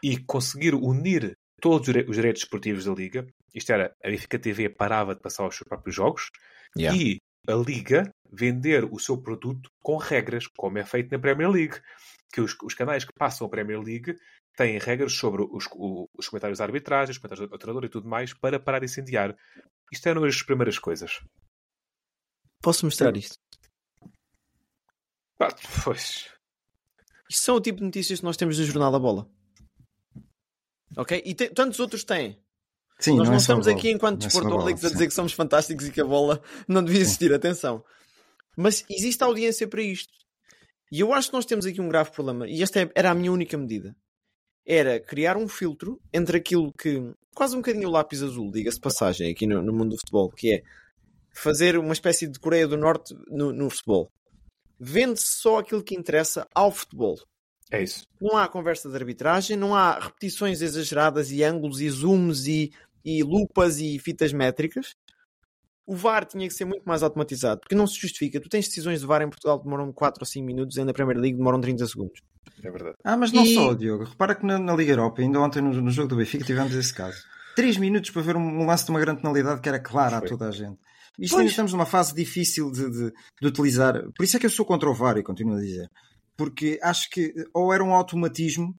E conseguir unir todos os direitos esportivos da liga, isto era, a Benfica TV parava de passar os seus próprios jogos Yeah. e a liga vender o seu produto com regras, como é feito na Premier League. Que os, os canais que passam a Premier League têm regras sobre os, os comentários de arbitragem, os comentários do treinador e tudo mais para parar de incendiar. Isto eram as primeiras coisas. Posso mostrar isto? Pá, pois. Isto são o tipo de notícias que nós temos no Jornal da Bola. Ok? E te- tantos outros têm. Sim, nós não, é só a estamos aqui enquanto Não é a desportólicos dizer sim. que somos fantásticos e que a bola não devia existir. Atenção. Mas existe audiência para isto. E eu acho que nós temos aqui um grave problema. E esta é- era a minha única medida. Era criar um filtro entre aquilo que. Quase um bocadinho o lápis azul, diga-se de passagem, aqui no, no mundo do futebol, que é fazer uma espécie de Coreia do Norte no, no futebol. Vende-se só aquilo que interessa ao futebol. É isso. Não há conversa de arbitragem, não há repetições exageradas e ângulos e zooms e, e lupas e fitas métricas. O VAR tinha que ser muito mais automatizado, porque não se justifica. Tu tens decisões de VAR em Portugal que demoram 4 ou 5 minutos e na Primeira Liga demoram 30 segundos. É verdade. Ah, mas não E- só, Diogo. Repara que na, na Liga Europa, ainda ontem no, no jogo do Benfica, tivemos esse caso. 3 minutos para ver um, um lance de uma grande penalidade que era clara a toda a gente. Isto Pois. ainda estamos numa fase difícil de, de- de utilizar. Por isso é que eu sou contra o VAR e continuo a dizer. Porque acho que ou era um automatismo,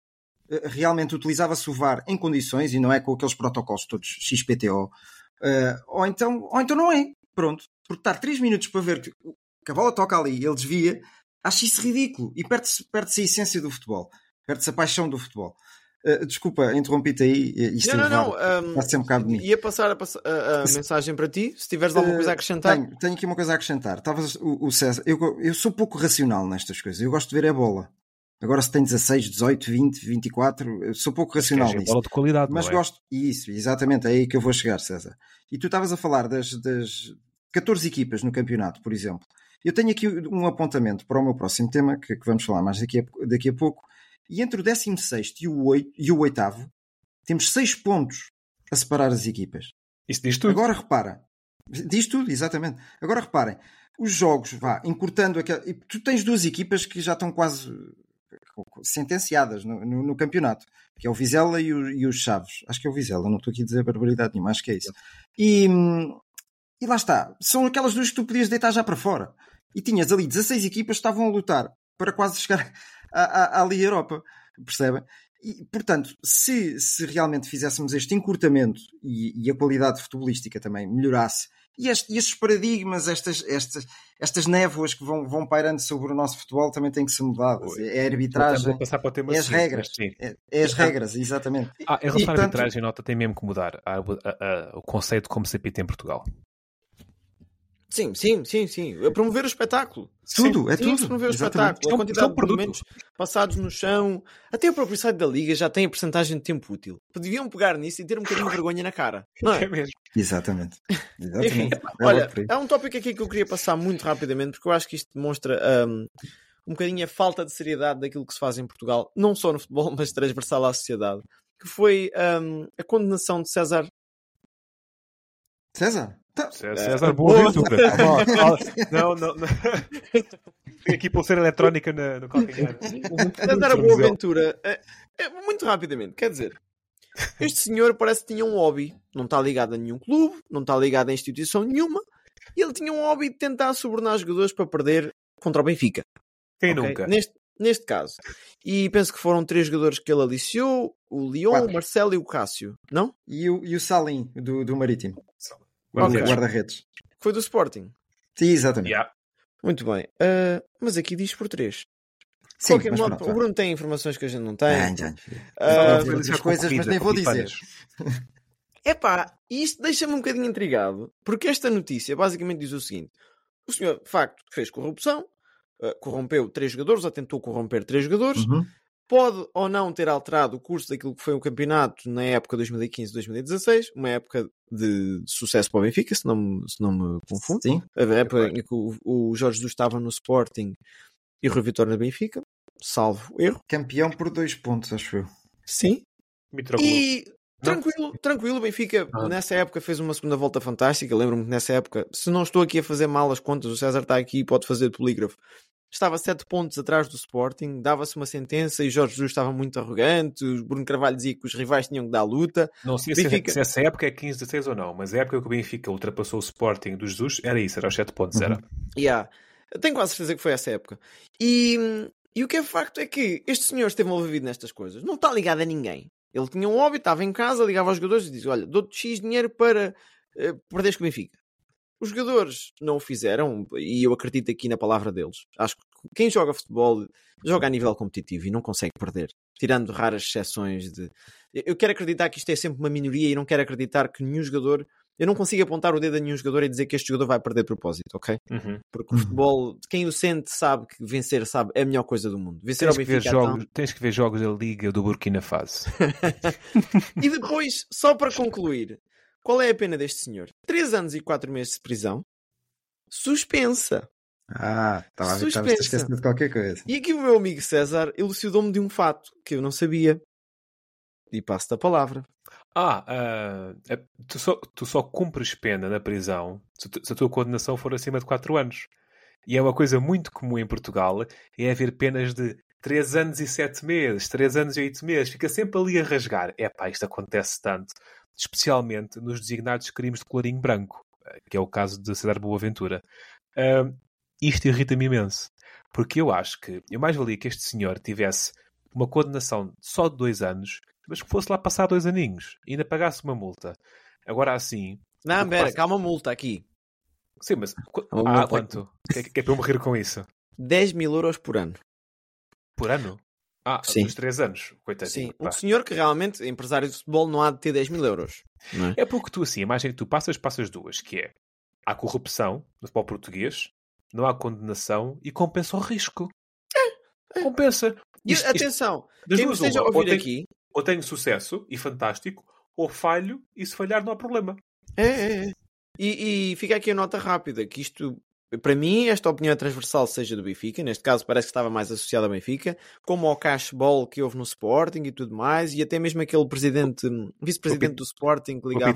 realmente utilizava-se o VAR em condições e não é com aqueles protocolos todos XPTO, eh, ou, então, ou então não é. Pronto. Porque estar 3 minutos para ver que, que a bola toca ali e ele desvia, acho isso ridículo e perde-se perde a essência do futebol, perde-se a paixão do futebol. Eh, desculpa, interrompi-te aí. eh, Isto não, é não, não. Ser um bocado de mim. ia passar a, pass- a- a Se- mensagem para ti. Se tiveres alguma coisa a acrescentar. Tenho, tenho aqui uma coisa a acrescentar. Estavas, o, o César, eu, eu sou pouco racional nestas coisas. Eu gosto de ver a bola. Agora, se tem 16, 18, 20, 24, eu sou pouco racional ver nisso. bola de qualidade, Mas é? gosto. Isso, exatamente, é aí que eu vou chegar, César. E tu estavas a falar das, das 14 equipas no campeonato, por exemplo. Eu tenho aqui um apontamento para o meu próximo tema, que, que vamos falar mais daqui a, daqui a pouco. E entre o 16 e o, 8, e o 8 temos 6 pontos a separar as equipas. Isso diz tudo. Agora repara, diz tudo, exatamente. Agora reparem, os jogos, vá, encurtando aquela. Tu tens duas equipas que já estão quase sentenciadas no, no- no campeonato, que é o Vizela e, o- e Chaves. Acho que é o Vizela, não estou aqui a dizer barbaridade nenhuma, acho que é isso. E, e lá está, são aquelas duas que tu podias deitar já para fora. E tinhas ali 16 equipas que estavam a lutar para quase chegar à, Europa, percebem? E, portanto, se, se realmente fizéssemos este encurtamento e, e a qualidade futebolística também melhorasse, e, este- e estes paradigmas, estas, estas, estas névoas que vão, vão pairando sobre o nosso futebol também têm que ser mudadas. É a arbitragem, passar para o tema é as regras. é, é as regras, exatamente. Ah, em E, relação à tanto- arbitragem, nota tem mesmo que mudar a- a- a- o conceito como se apita em Portugal. Sim, sim, sim, sim. Promover o espetáculo. Tudo, é Sim, tudo. promover o Exatamente. espetáculo. São- A quantidade de movimentos passados no chão. Até o próprio site da Liga já tem a porcentagem de tempo útil. Deviam pegar nisso e ter um bocadinho de vergonha na cara. Não é? É mesmo. Exatamente. Enfim, Exatamente. É olha, há um tópico aqui que eu queria passar muito rapidamente porque eu acho que isto demonstra um, um bocadinho a falta de seriedade daquilo que se faz em Portugal, não só no futebol, mas transversal à sociedade, que foi um, a condenação de César. César, tá- César Boaventura. Não, não, não. Tem aqui pulseira eletrónica na- no calcanhar. César Boaventura, é, é, muito rapidamente, quer dizer, este senhor parece que tinha um hobby, não está ligado a nenhum clube, não está ligado a instituição nenhuma, e ele tinha um hobby de tentar subornar jogadores para perder contra o Benfica. Quem ok? nunca? Neste, neste caso. E penso que foram três jogadores que ele aliciou: o Leon, Quatro. o Marcelo e o Cássio, não? E o, e o Salim, do, do Marítimo. Guarda-redes. Foi do Sporting. Sim, exatamente. Yeah. Muito bem. Ah, mas aqui diz por três. De Sim, qualquer mas modo, pronto, o Bruno tem informações que a gente não tem. Ah, já. Vou dizer coisas, mas nem vou dizer. Epá, e isto deixa-me um bocadinho intrigado, porque esta notícia basicamente diz o seguinte: o senhor, de facto, fez corrupção, ah, corrompeu três jogadores, ou tentou corromper três jogadores, Uhum. Pode ou não ter alterado o curso daquilo que foi o campeonato na época 2015-2016, uma época de sucesso para o Benfica, se não me, se não me confundo. Sim, A época em que o, o Jorge Jesus estava no Sporting e o Rui Vitória no Benfica, salvo erro. campeão por dois pontos, acho eu. Sim. E tranquilo, tranquilo, o Benfica Ah. nessa época fez uma segunda volta fantástica. Lembro-me que nessa época, se não estou aqui a fazer mal as contas, o César está aqui e pode fazer de polígrafo. Estava sete pontos atrás do Sporting, dava-se uma sentença e Jorge Jesus estava muito arrogante. O Bruno Carvalho dizia que os rivais tinham que dar luta. Não sei se, Benfica- se essa época é 15, 16 ou não, mas a época que o Benfica ultrapassou o Sporting dos Jesus era isso, era os 7 pontos. Era. Yeah. Eu Tenho quase certeza que foi essa época. E, e o que é facto é que este senhor esteve envolvido nestas coisas. Não está ligado a ninguém. Ele tinha um hobby, estava em casa, ligava aos jogadores e dizia: Olha, dou-te X dinheiro para uh, perderes com o Benfica. Os jogadores não o fizeram e eu acredito aqui na palavra deles. Acho que quem joga futebol joga a nível competitivo e não consegue perder, tirando raras exceções de. Eu quero acreditar que isto é sempre uma minoria e não quero acreditar que nenhum jogador. Eu não consigo apontar o dedo a nenhum jogador e dizer que este jogador vai perder de propósito, ok? Uhum. Porque o futebol, quem o sente sabe que vencer sabe é a melhor coisa do mundo. Vencer Tens, ao que ver Benfica. então. jogos, tens que ver jogos da Liga do Burkina Faso. E depois, só para concluir, qual é a pena deste senhor? 3 anos e 4 meses de prisão, suspensa. Ah, estava a esquecendo de qualquer coisa. E aqui o meu amigo César elucidou-me de um fato que eu não sabia. E passo-te a palavra. Ah, ah, é- tu, só, tu só cumpres pena na prisão se, tu- se a tua condenação for acima de 4 anos. E é uma coisa muito comum em Portugal, é haver penas de 3 anos e 7 meses, 3 anos e 8 meses. Fica sempre ali a rasgar. É pá, isto acontece tanto. Especialmente nos designados crimes de colorinho branco, eh, que é o caso de Cedar Boaventura. Ah, isto irrita-me imenso. Porque eu acho que eu mais valia que este senhor tivesse uma condenação só de 2 anos, mas que fosse lá passar dois aninhos e ainda pagasse uma multa. Agora assim. Não, pera, passa- calma multa aqui. Sim, mas. Uma Ah, quanto? Que, é- que é para eu morrer com isso? 10 mil euros por ano. Por ano? Ah, Sim. uns 3 anos. Coitadinho. Sim, pá. um senhor que realmente, empresário de futebol, não há de ter 10 mil euros. É? É porque tu, assim, a imagem que tu passas, passas duas, que é há corrupção no futebol português, não há condenação e compensa o risco. Compensa. E Isto- isto- atenção, das quem esteja a ou ouvir tem- aqui, ou tenho sucesso e fantástico, ou falho e se falhar não há problema. É, é, é. E, e fica aqui a nota rápida, que isto, para mim, esta opinião é transversal, seja do Benfica, neste caso parece que estava mais associado ao Benfica, como ao cashball que houve no Sporting e tudo mais, e até mesmo aquele presidente, vice-presidente do Sporting que ligava,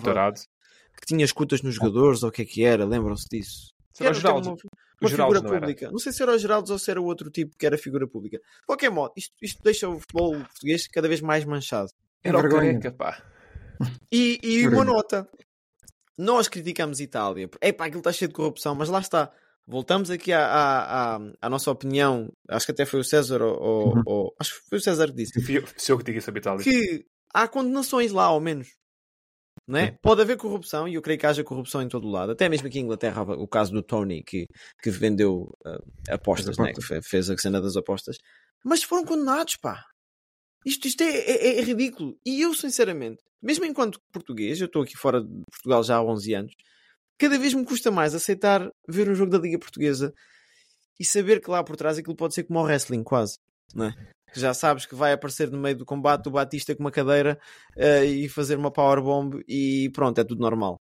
que tinha escutas nos jogadores, ou o que é que era, lembram-se disso? Era Geraldo. Uma, Geraldo figura não era. pública. Não sei se era o Geraldo ou se era o outro tipo que era figura pública. De qualquer modo, isto, isto deixa o futebol português cada vez mais manchado. Era o Vergonha. careca, pá. E, e uma nota. Nós criticamos Itália. É pá, aquilo está cheio de corrupção, mas lá está. Voltamos aqui à, à, à, à nossa opinião. Acho que até foi o César ou, ou- Uhum. ou- acho que foi o César que disse Se eu que digo isso a Itália. que há condenações lá, ao menos. Não é? Pode haver corrupção, e eu creio que haja corrupção em todo o lado. Até mesmo aqui em Inglaterra, o caso do Tony, que, que vendeu ah, apostas, As né? que fe- fez a cena das apostas. Mas foram condenados, pá. Isto, isto é, é- é ridículo. E eu, sinceramente, mesmo enquanto português, eu estou aqui fora de Portugal já há 11 anos, cada vez me custa mais aceitar ver um jogo da Liga Portuguesa e saber que lá por trás aquilo pode ser como o wrestling, quase. Não é? Que já sabes que vai aparecer no meio do combate o Batista com uma cadeira eh, e fazer uma powerbomb e pronto, é tudo normal.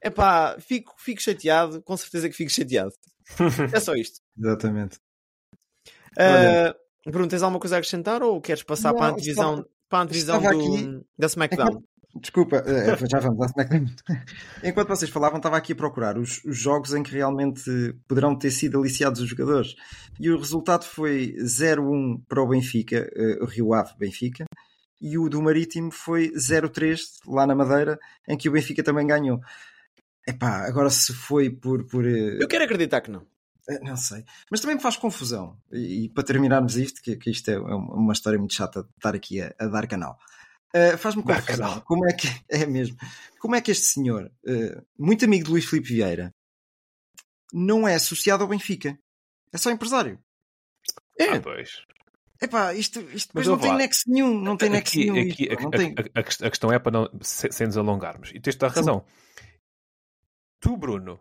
É pá, fico, fico chateado, com certeza que fico chateado. É só isto. Exatamente. Uh, Bruno, tens alguma coisa a acrescentar ou queres passar Não, para a antevisão, estava- para a antevisão do, aqui- da SmackDown? Desculpa, eh, já vamos à SmackDown. Enquanto vocês falavam, estava aqui a procurar os, os jogos em que realmente poderão ter sido aliciados os jogadores. E o resultado foi 0-1 para o Benfica, eh, o Rio Ave Benfica, e o do Marítimo foi 0-3 lá na Madeira, em que o Benfica também ganhou. Epá, agora se foi por. por eh, Eu quero acreditar que não. eh, Não sei. Mas também me faz confusão. E, e para terminarmos isto, que, que isto é uma uma história muito chata de estar aqui a, a dar canal. Eh, Faz-me confusão. Como é que é mesmo? Como é que este senhor, eh, muito amigo de Luís Filipe Vieira, não é associado ao Benfica? É só empresário. Ah, pois. Epá, isto, isto depois não tem nexo nenhum. Não tem nexo Aqui, nenhum. aqui, isto, a, não a- tem. a- a a questão é para não se- sem nos alongarmos. E tens toda a Sim. razão. Tu, Bruno,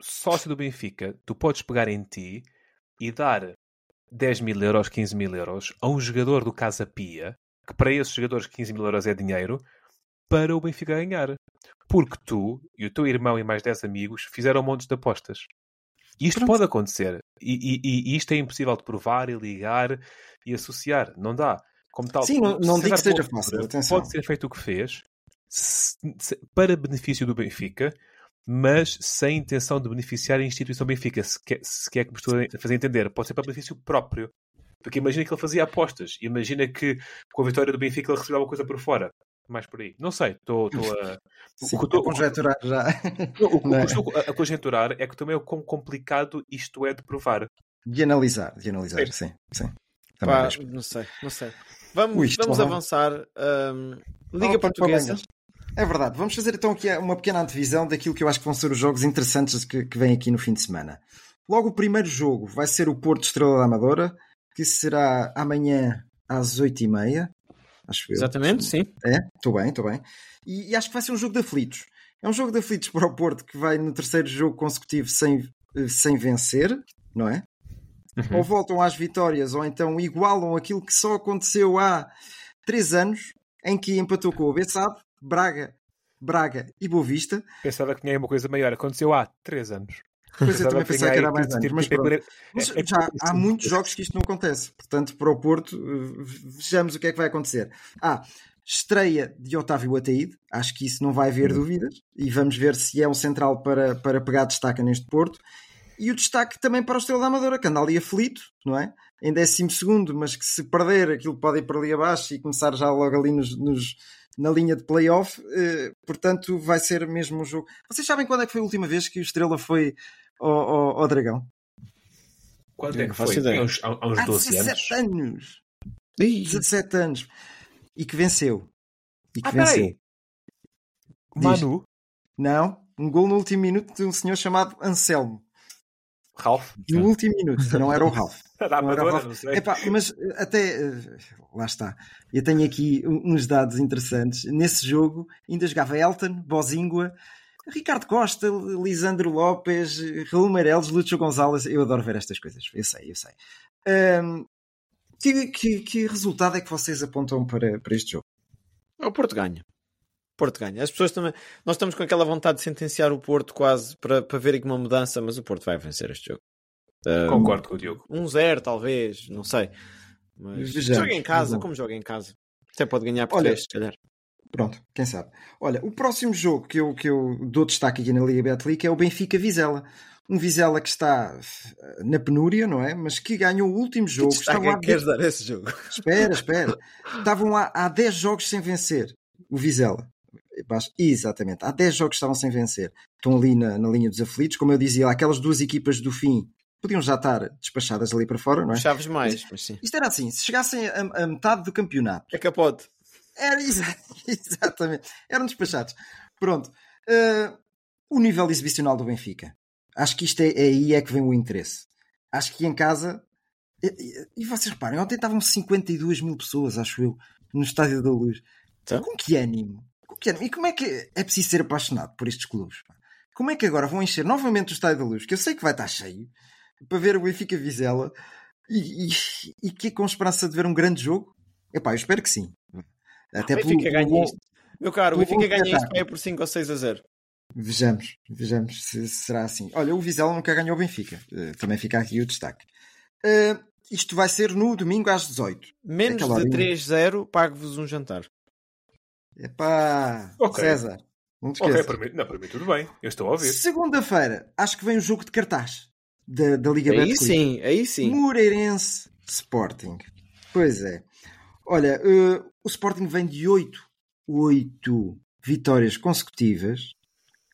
sócio do Benfica, tu podes pegar em ti e dar 10 mil euros, 15 mil euros a um jogador do Casa Pia, que para esses jogadores 15 mil euros é dinheiro, para o Benfica ganhar. Porque tu e o teu irmão e mais 10 amigos fizeram montes de apostas. E isto Pronto. pode acontecer. E, e- e- isto é impossível de provar e ligar e associar. Não dá. Como tal, Sim, não- não digo que seja fácil, atenção. Pode ser feito o que fez se- se- para benefício do Benfica, mas sem intenção de beneficiar a instituição Benfica, se quer, se quer que me estou a fazer entender. Pode ser para benefício próprio. Porque imagina que ele fazia apostas. Imagina que com a vitória do Benfica ele recebia alguma coisa por fora. Mais por aí. Não sei. Estou estou a... Sim, o que eu estou- a conjecturar já. o que Não é? estou a conjecturar é que também é o quão complicado isto é de provar. De analisar, de analisar, sim. sim. Também Pá, não sei, não sei. Vamos, Ui, vamos avançar. hum, Liga para- para Portuguesa. É verdade. Vamos fazer então aqui uma pequena antevisão daquilo que eu acho que vão ser os jogos interessantes que, que vêm aqui no fim de semana. Logo, o primeiro jogo vai ser o Porto Estrela da Amadora, que será amanhã às 8h30. Acho eu. Exatamente, sim. É, estou bem, estou bem. E, e acho que vai ser um jogo de aflitos. É um jogo de aflitos para o Porto que vai no terceiro jogo consecutivo sem, eh, sem vencer, não é? Uhum. Ou voltam às vitórias, ou então igualam aquilo que só aconteceu há três anos, em que empatou com o Bessado, Braga, Braga e Boa Vista. Pensava que tinha uma coisa maior. Aconteceu há 3 anos. Pois eu também pensei que era mais Tipo, mas pronto. é- Mas é- já há assim. muitos jogos que isto não acontece. Portanto, para o Porto, eh, vejamos o que é que vai acontecer. Ah, estreia de Otávio Ataíde. Acho que isso não vai haver dúvidas. E vamos ver se é um central para, para pegar destaca neste Porto. E o destaque também para o Estrela da Amadora, que anda ali aflito, não é? Em 12 mas que se perder aquilo pode ir para ali abaixo e começar já logo ali nos, nos- na linha de playoff. eh, portanto, vai ser mesmo um jogo. Vocês sabem quando é que foi a última vez que o Estrela foi ao, ao- ao Dragão? Quando Eu é que foi? ideia. Há uns, há- uns Há 12 anos. 17 anos. Ih, 17 anos. E que venceu. E que Ah, venceu. peraí. Manu, Não, um gol no último minuto de um senhor chamado Anselmo. Ralph. No último minuto, não era o Ralph. Da Não era o Ralph. não. Epá, mas eh, até eh, lá está. Eu tenho aqui uns dados interessantes. Nesse jogo ainda jogava Elton, Bozingua, Ricardo Costa, Lisandro Lopes, Raul Meireles, Lúcio Gonzalez. Eu adoro ver estas coisas. Eu sei, eu sei. Ahm, que, que- que resultado é que vocês apontam para, para este jogo? o Porto ganha. O Porto ganha. As pessoas também. Nós estamos com aquela vontade de sentenciar o Porto quase para, para ver aqui uma mudança, mas o Porto vai vencer este jogo. Ah, Concordo com o Diogo. Um zero, talvez, não sei. Mas joga em casa, como joga em casa. Até pode ganhar por Olha, três, se calhar. Pronto, quem sabe. Olha, o próximo jogo que eu, que eu dou destaque aqui na Liga Betlic é o Benfica Vizela. Um Vizela que está eh, na penúria, não é? Mas que ganhou o último jogo. Que Estavam é que queres dar esse jogo? Espera, espera. Estavam há, há 10 jogos sem vencer. O Vizela. Exatamente. Há 10 jogos que estavam sem vencer. Estão ali na, na linha dos aflitos. Como eu dizia, aquelas duas equipas do fim podiam já estar despachadas ali para fora, não é? Chaves mais, mas sim. Isto era assim. Se chegassem a, a metade do campeonato, É capote. Era exa- exatamente. Eram despachados. Pronto. Uh, o nível exibicional do Benfica. Acho que isto é, é aí é que vem o interesse. Acho que em casa. E, e- vocês reparem, ontem estavam 52 mil pessoas, acho eu, no Estádio da Luz. Então? Com que ânimo? Com que ânimo? E como é que é preciso ser apaixonado por estes clubes? pá? Como é que agora vão encher novamente o Estádio da Luz? Que eu sei que vai estar cheio para ver o Benfica Vizela e, e, e que é com esperança de ver um grande jogo? Epá, eu espero que sim. Até O Benfica pelo ganha isto. Meu caro, o Benfica ganha isto é por 5 ou 6 a 0. Vejamos, vejamos se será assim. Olha, o Vizela nunca ganhou o Benfica. Eh, também fica aqui o destaque. Eh, isto vai ser no domingo às 18. Menos Aquela de horinha. 3-0, pago-vos um jantar. Epá, Ok. César, não te Ok, esqueças. para mim, não, para mim tudo bem. Eu estou a ouvir. Segunda-feira, acho que vem o jogo de cartaz da, da Liga Aí Betclic. sim, aí sim. Moreirense Sporting. Pois é. Olha, eh, o Sporting vem de 8, 8 vitórias consecutivas.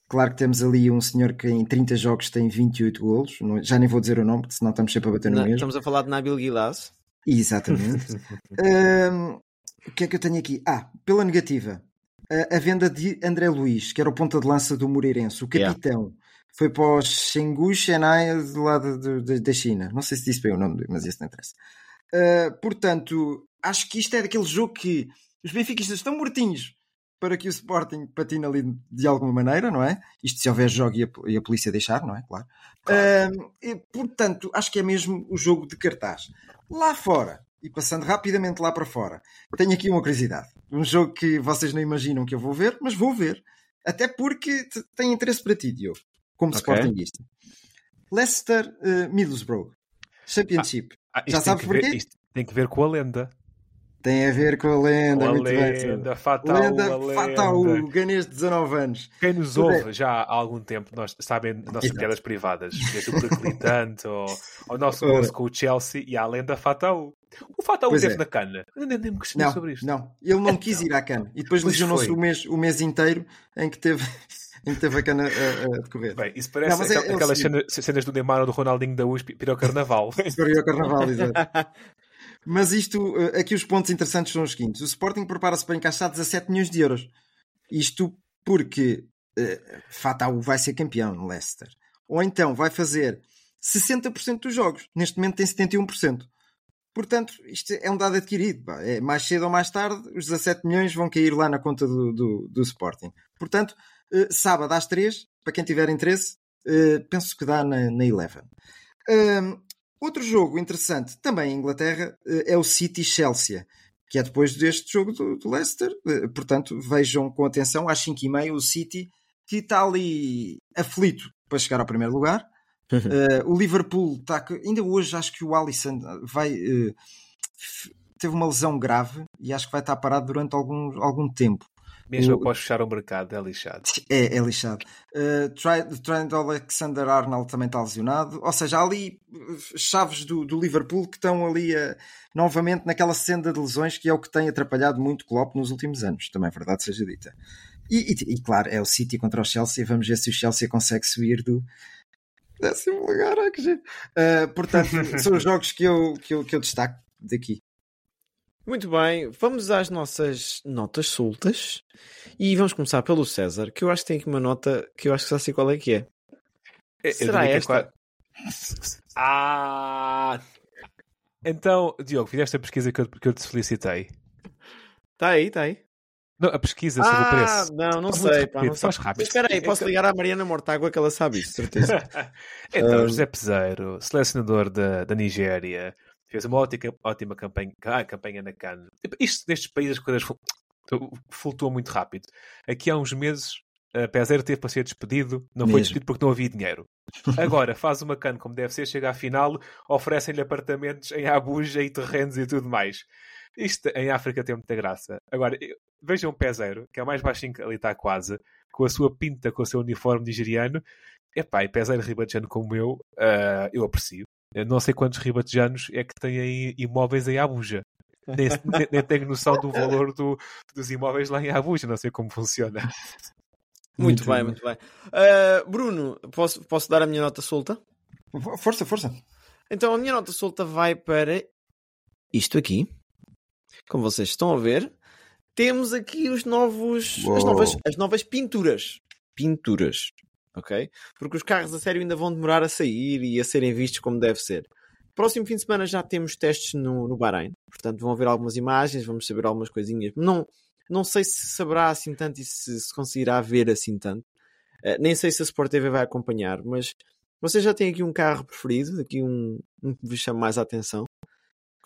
Claro que temos ali um senhor que em 30 jogos tem 28 golos. Não- já nem vou dizer o nome, porque senão estamos sempre a bater no Na- mesmo. estamos a falar de Nabil Guilaz. Exatamente. O que é que eu tenho aqui? Ah, pela negativa. A, a venda de André Luiz, que era o ponta de lança do Moreirense, o Yeah. capitão. Foi para o Chengdu Shenai do lado da China. Não sei se disse bem o nome, mas isso não interessa. Ah, portanto, acho que isto é daquele jogo que os benfiquistas estão mortinhos para que o Sporting patine ali de alguma maneira, não é? Isto se houver jogo e a, e a polícia deixar, não é? Claro. Ahm, e, portanto, acho que é mesmo o jogo de cartaz. Lá fora, e passando rapidamente lá para fora, tenho aqui uma curiosidade. Um jogo que vocês não imaginam que eu vou ver, mas vou ver. Até porque te- tem interesse para ti, Diogo, como Ok. Sportingista. Leicester eh, Middlesbrough. Championship. Ah, isto Já sabes ver- porquê? isto tem que ver com a lenda. Tem a ver com a lenda. Com a muito bem, lenda, César. Fataú, lenda lenda. Fataú, ganhas 19 anos. Quem nos Tudo ouve já há algum tempo, nós sabem nossas Exato. piadas privadas, desde o perclitante ao, ao nosso gosto com o Chelsea e à lenda Fataú. O Fataú Pois teve é. na cana. Eu nem, nem me questionei Não, sobre isto. não. Ele não quis ir à cana. E depois Pois lesionou-se o mês, o mês inteiro em que teve, em que teve a cana a, a decorrer. Bem, isso parece Não, é- aquel- é aquelas cenas, cenas do Neymar ou do Ronaldinho da USP para o Carnaval. Corria o carnaval, exato. Mas isto, eh, aqui os pontos interessantes são os seguintes. O Sporting prepara-se para encaixar 17 milhões de euros. Isto porque uh, Fataú vai ser campeão no Leicester. Ou então vai fazer 60% dos jogos. Neste momento tem 71%. Portanto, isto é um dado adquirido. É, mais cedo ou mais tarde, os 17 milhões vão cair lá na conta do, do, do Sporting. Portanto, eh, sábado às 3, para quem tiver interesse, eh, penso que dá na, na Eleven. Outro jogo interessante, também em Inglaterra, eh, é o City-Chelsea, que é depois deste jogo do, do Leicester. Eh, portanto, vejam com atenção, às 5h30, o City, que está ali aflito para chegar ao primeiro lugar. Uh, o Liverpool está. Ainda hoje acho que o Alisson vai. Uh, teve uma lesão grave e acho que vai estar parado durante algum, algum tempo. Mesmo O- após fechar o mercado, é lixado. É, é lixado. Uh, Trent Trent Alexander Arnold também está lesionado. Ou seja, há ali uh, chaves do, do Liverpool que estão ali uh, novamente naquela senda de lesões que é o que tem atrapalhado muito Klopp nos últimos anos. Também é verdade seja dita. E, e- e, claro, é o City contra o Chelsea. Vamos ver se o Chelsea consegue subir do décimo lugar. Ah, que. Uh, portanto, são os jogos que eu, que eu, que eu destaco daqui. Muito bem, vamos às nossas notas soltas e vamos começar pelo César, que eu acho que tem aqui uma nota que eu acho que já sei qual é que é. Eu Será é esta? qua- Ah! Então, Diogo, fizeste a pesquisa que eu, que eu te felicitei. Está aí, está aí. Não, a pesquisa sobre o Ah, preço. não, não muito sei, pá, não faz rápido. Mas espera aí, posso ligar à Mariana Mortágua que ela sabe isso, certeza. Então, Ah. José Peseiro, selecionador da, da Nigéria, fez uma ótima, ótima campanha, ah, campanha na CAN. Isto nestes países as coisas flu- flutuam muito rápido. Aqui há uns meses, a Peseiro teve para ser despedido, não foi Mesmo. despedido porque não havia dinheiro. Agora faz uma CAN como deve ser, chega à final, oferecem-lhe apartamentos em Abuja e terrenos e tudo mais. Isto em África tem muita graça. Agora, vejam o Peseiro, que é o mais baixinho que ali está quase, com a sua pinta, com o seu uniforme nigeriano. Epá, e Peseiro ribatejano como eu, ah, eu aprecio. Não sei quantos ribatejanos é que têm aí imóveis em Abuja. Nem, nem, nem tenho noção do valor do- dos imóveis lá em Abuja, não sei como funciona. Muito, bem, muito bem. Ah, Bruno, posso, posso dar a minha nota solta? Força, força. Então a minha nota solta vai para isto aqui. Como vocês estão a ver, temos aqui os novos, as, novas, as novas pinturas. Pinturas. Ok? Porque os carros a sério ainda vão demorar a sair e a serem vistos como deve ser. Próximo fim de semana já temos testes no, no Bahrein. Portanto, vão ver algumas imagens, vamos saber algumas coisinhas. Não, não sei se saberá assim tanto e se, se conseguirá ver assim tanto. Eh, nem sei se a Sport TV vai acompanhar, mas vocês já têm aqui um carro preferido, aqui um, um que vos chama mais a atenção.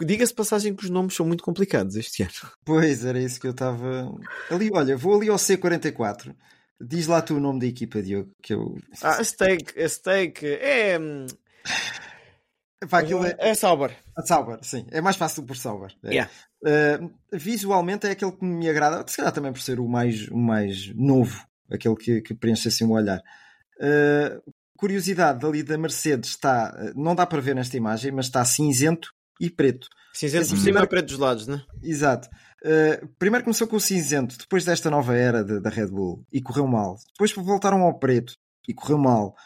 Diga-se passagem que os nomes são muito complicados este ano. Pois, era isso que eu estava. Ali, olha, vou ali ao C44. Diz lá tu o nome da equipa, Diogo, que eu. Ah, Steak, Steak é. hum, Pá, aquilo é. É Sauber. A Sauber, sim. É mais fácil por Sauber. É. Yeah. Uh, visualmente é aquele que me agrada, se calhar também por ser o mais, o mais novo, aquele que, que preenche assim o olhar. Uh, curiosidade ali da Mercedes está, não dá para ver nesta imagem, mas está cinzento e preto. Cinzento por cima e preto dos lados, né? Exato. Uh, primeiro começou com o cinzento, depois desta nova era de- da Red Bull e correu mal. Depois voltaram ao preto e correu mal.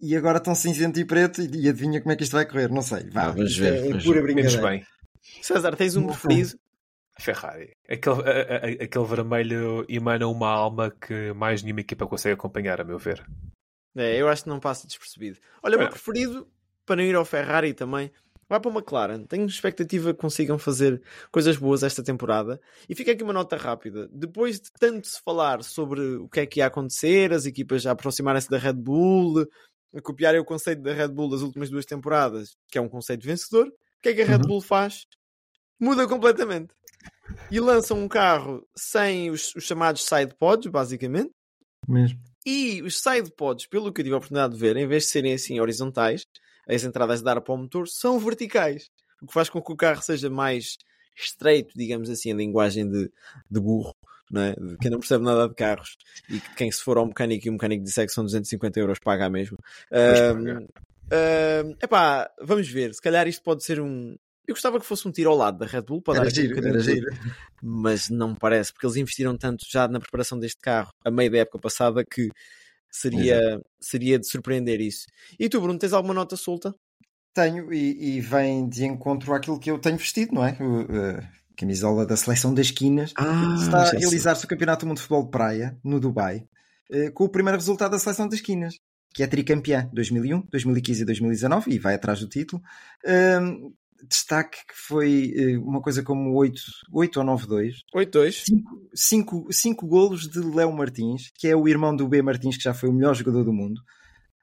E agora estão cinzento e preto e, e adivinha como é que isto vai correr? Não sei. Vá, Ah, vamos ver, é, é vamos pura ver. Menos brincadeira. bem. César, tens um preferido? Ferrari. Aquele, a- a- aquele vermelho emana uma alma que mais nenhuma equipa consegue acompanhar, a meu ver. É, eu acho que não passa despercebido. Olha, o meu preferido, para não ir ao Ferrari também, vai para o McLaren. Tenho expectativa que consigam fazer coisas boas esta temporada. E fica aqui uma nota rápida. Depois de tanto se falar sobre o que é que ia acontecer, as equipas já aproximarem-se da Red Bull, a copiarem o conceito da Red Bull das últimas duas temporadas, que é um conceito vencedor, o que é que a Red Uhum. Bull faz? Muda completamente. E lançam um carro sem os, os chamados side pods, basicamente. Mesmo. E os side pods, pelo que eu tive a oportunidade de ver, em vez de serem assim horizontais, as entradas de dar para o motor são verticais. O que faz com que o carro seja mais estreito, digamos assim, a linguagem de, de burro, não é? de quem não percebe nada de carros. E que quem se for ao mecânico e o mecânico disser que são 250 euros paga a mesmo. paga. Ahm, epá, vamos ver. Se calhar isto pode ser um. Eu gostava que fosse um tiro ao lado da Red Bull para Era dar um giro, bocadinho era giro. mas não me parece, porque eles investiram tanto já na preparação deste carro a meio da época passada que seria, seria de surpreender isso. E tu, Bruno, tens alguma nota solta? Tenho e, e vem de encontro àquilo que eu tenho vestido, não é? O, uh, camisola da seleção das esquinas. Ah, Está a realizar-se o Campeonato do Mundo de Futebol de Praia, no Dubai, uh, com o primeiro resultado da seleção das esquinas, que é tricampeã 2001, 2015 e 2019, e vai atrás do título. Um, destaque que foi uh, uma coisa como 8, 8 ou 9-2. 8-2. 5 golos de Léo Martins, que é o irmão do B Martins, que já foi o melhor jogador do mundo.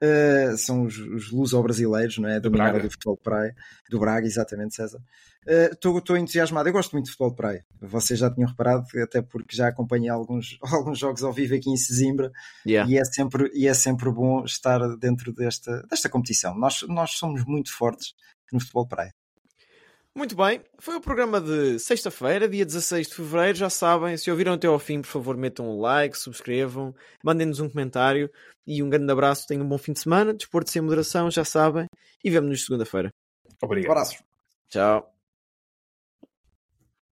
Uh, são os, os luso-brasileiros, não é? Do Braga. do futebol de praia. Do Braga, exatamente, César. Estou entusiasmado. Eu gosto muito de futebol de praia. Vocês já tinham reparado, até porque já acompanhei alguns, alguns jogos ao vivo aqui em Sesimbra Yeah. e, é sempre, e é sempre bom estar dentro desta, desta competição. Nós, nós somos muito fortes no futebol de praia. Muito bem, foi o programa de sexta-feira, dia 16 de fevereiro. Já sabem, se ouviram até ao fim, por favor, metam um like, subscrevam, mandem-nos um comentário e um grande abraço. Tenham um bom fim de semana, desporto sem moderação, já sabem, e vemo-nos segunda-feira. Obrigado. Abraços. Tchau.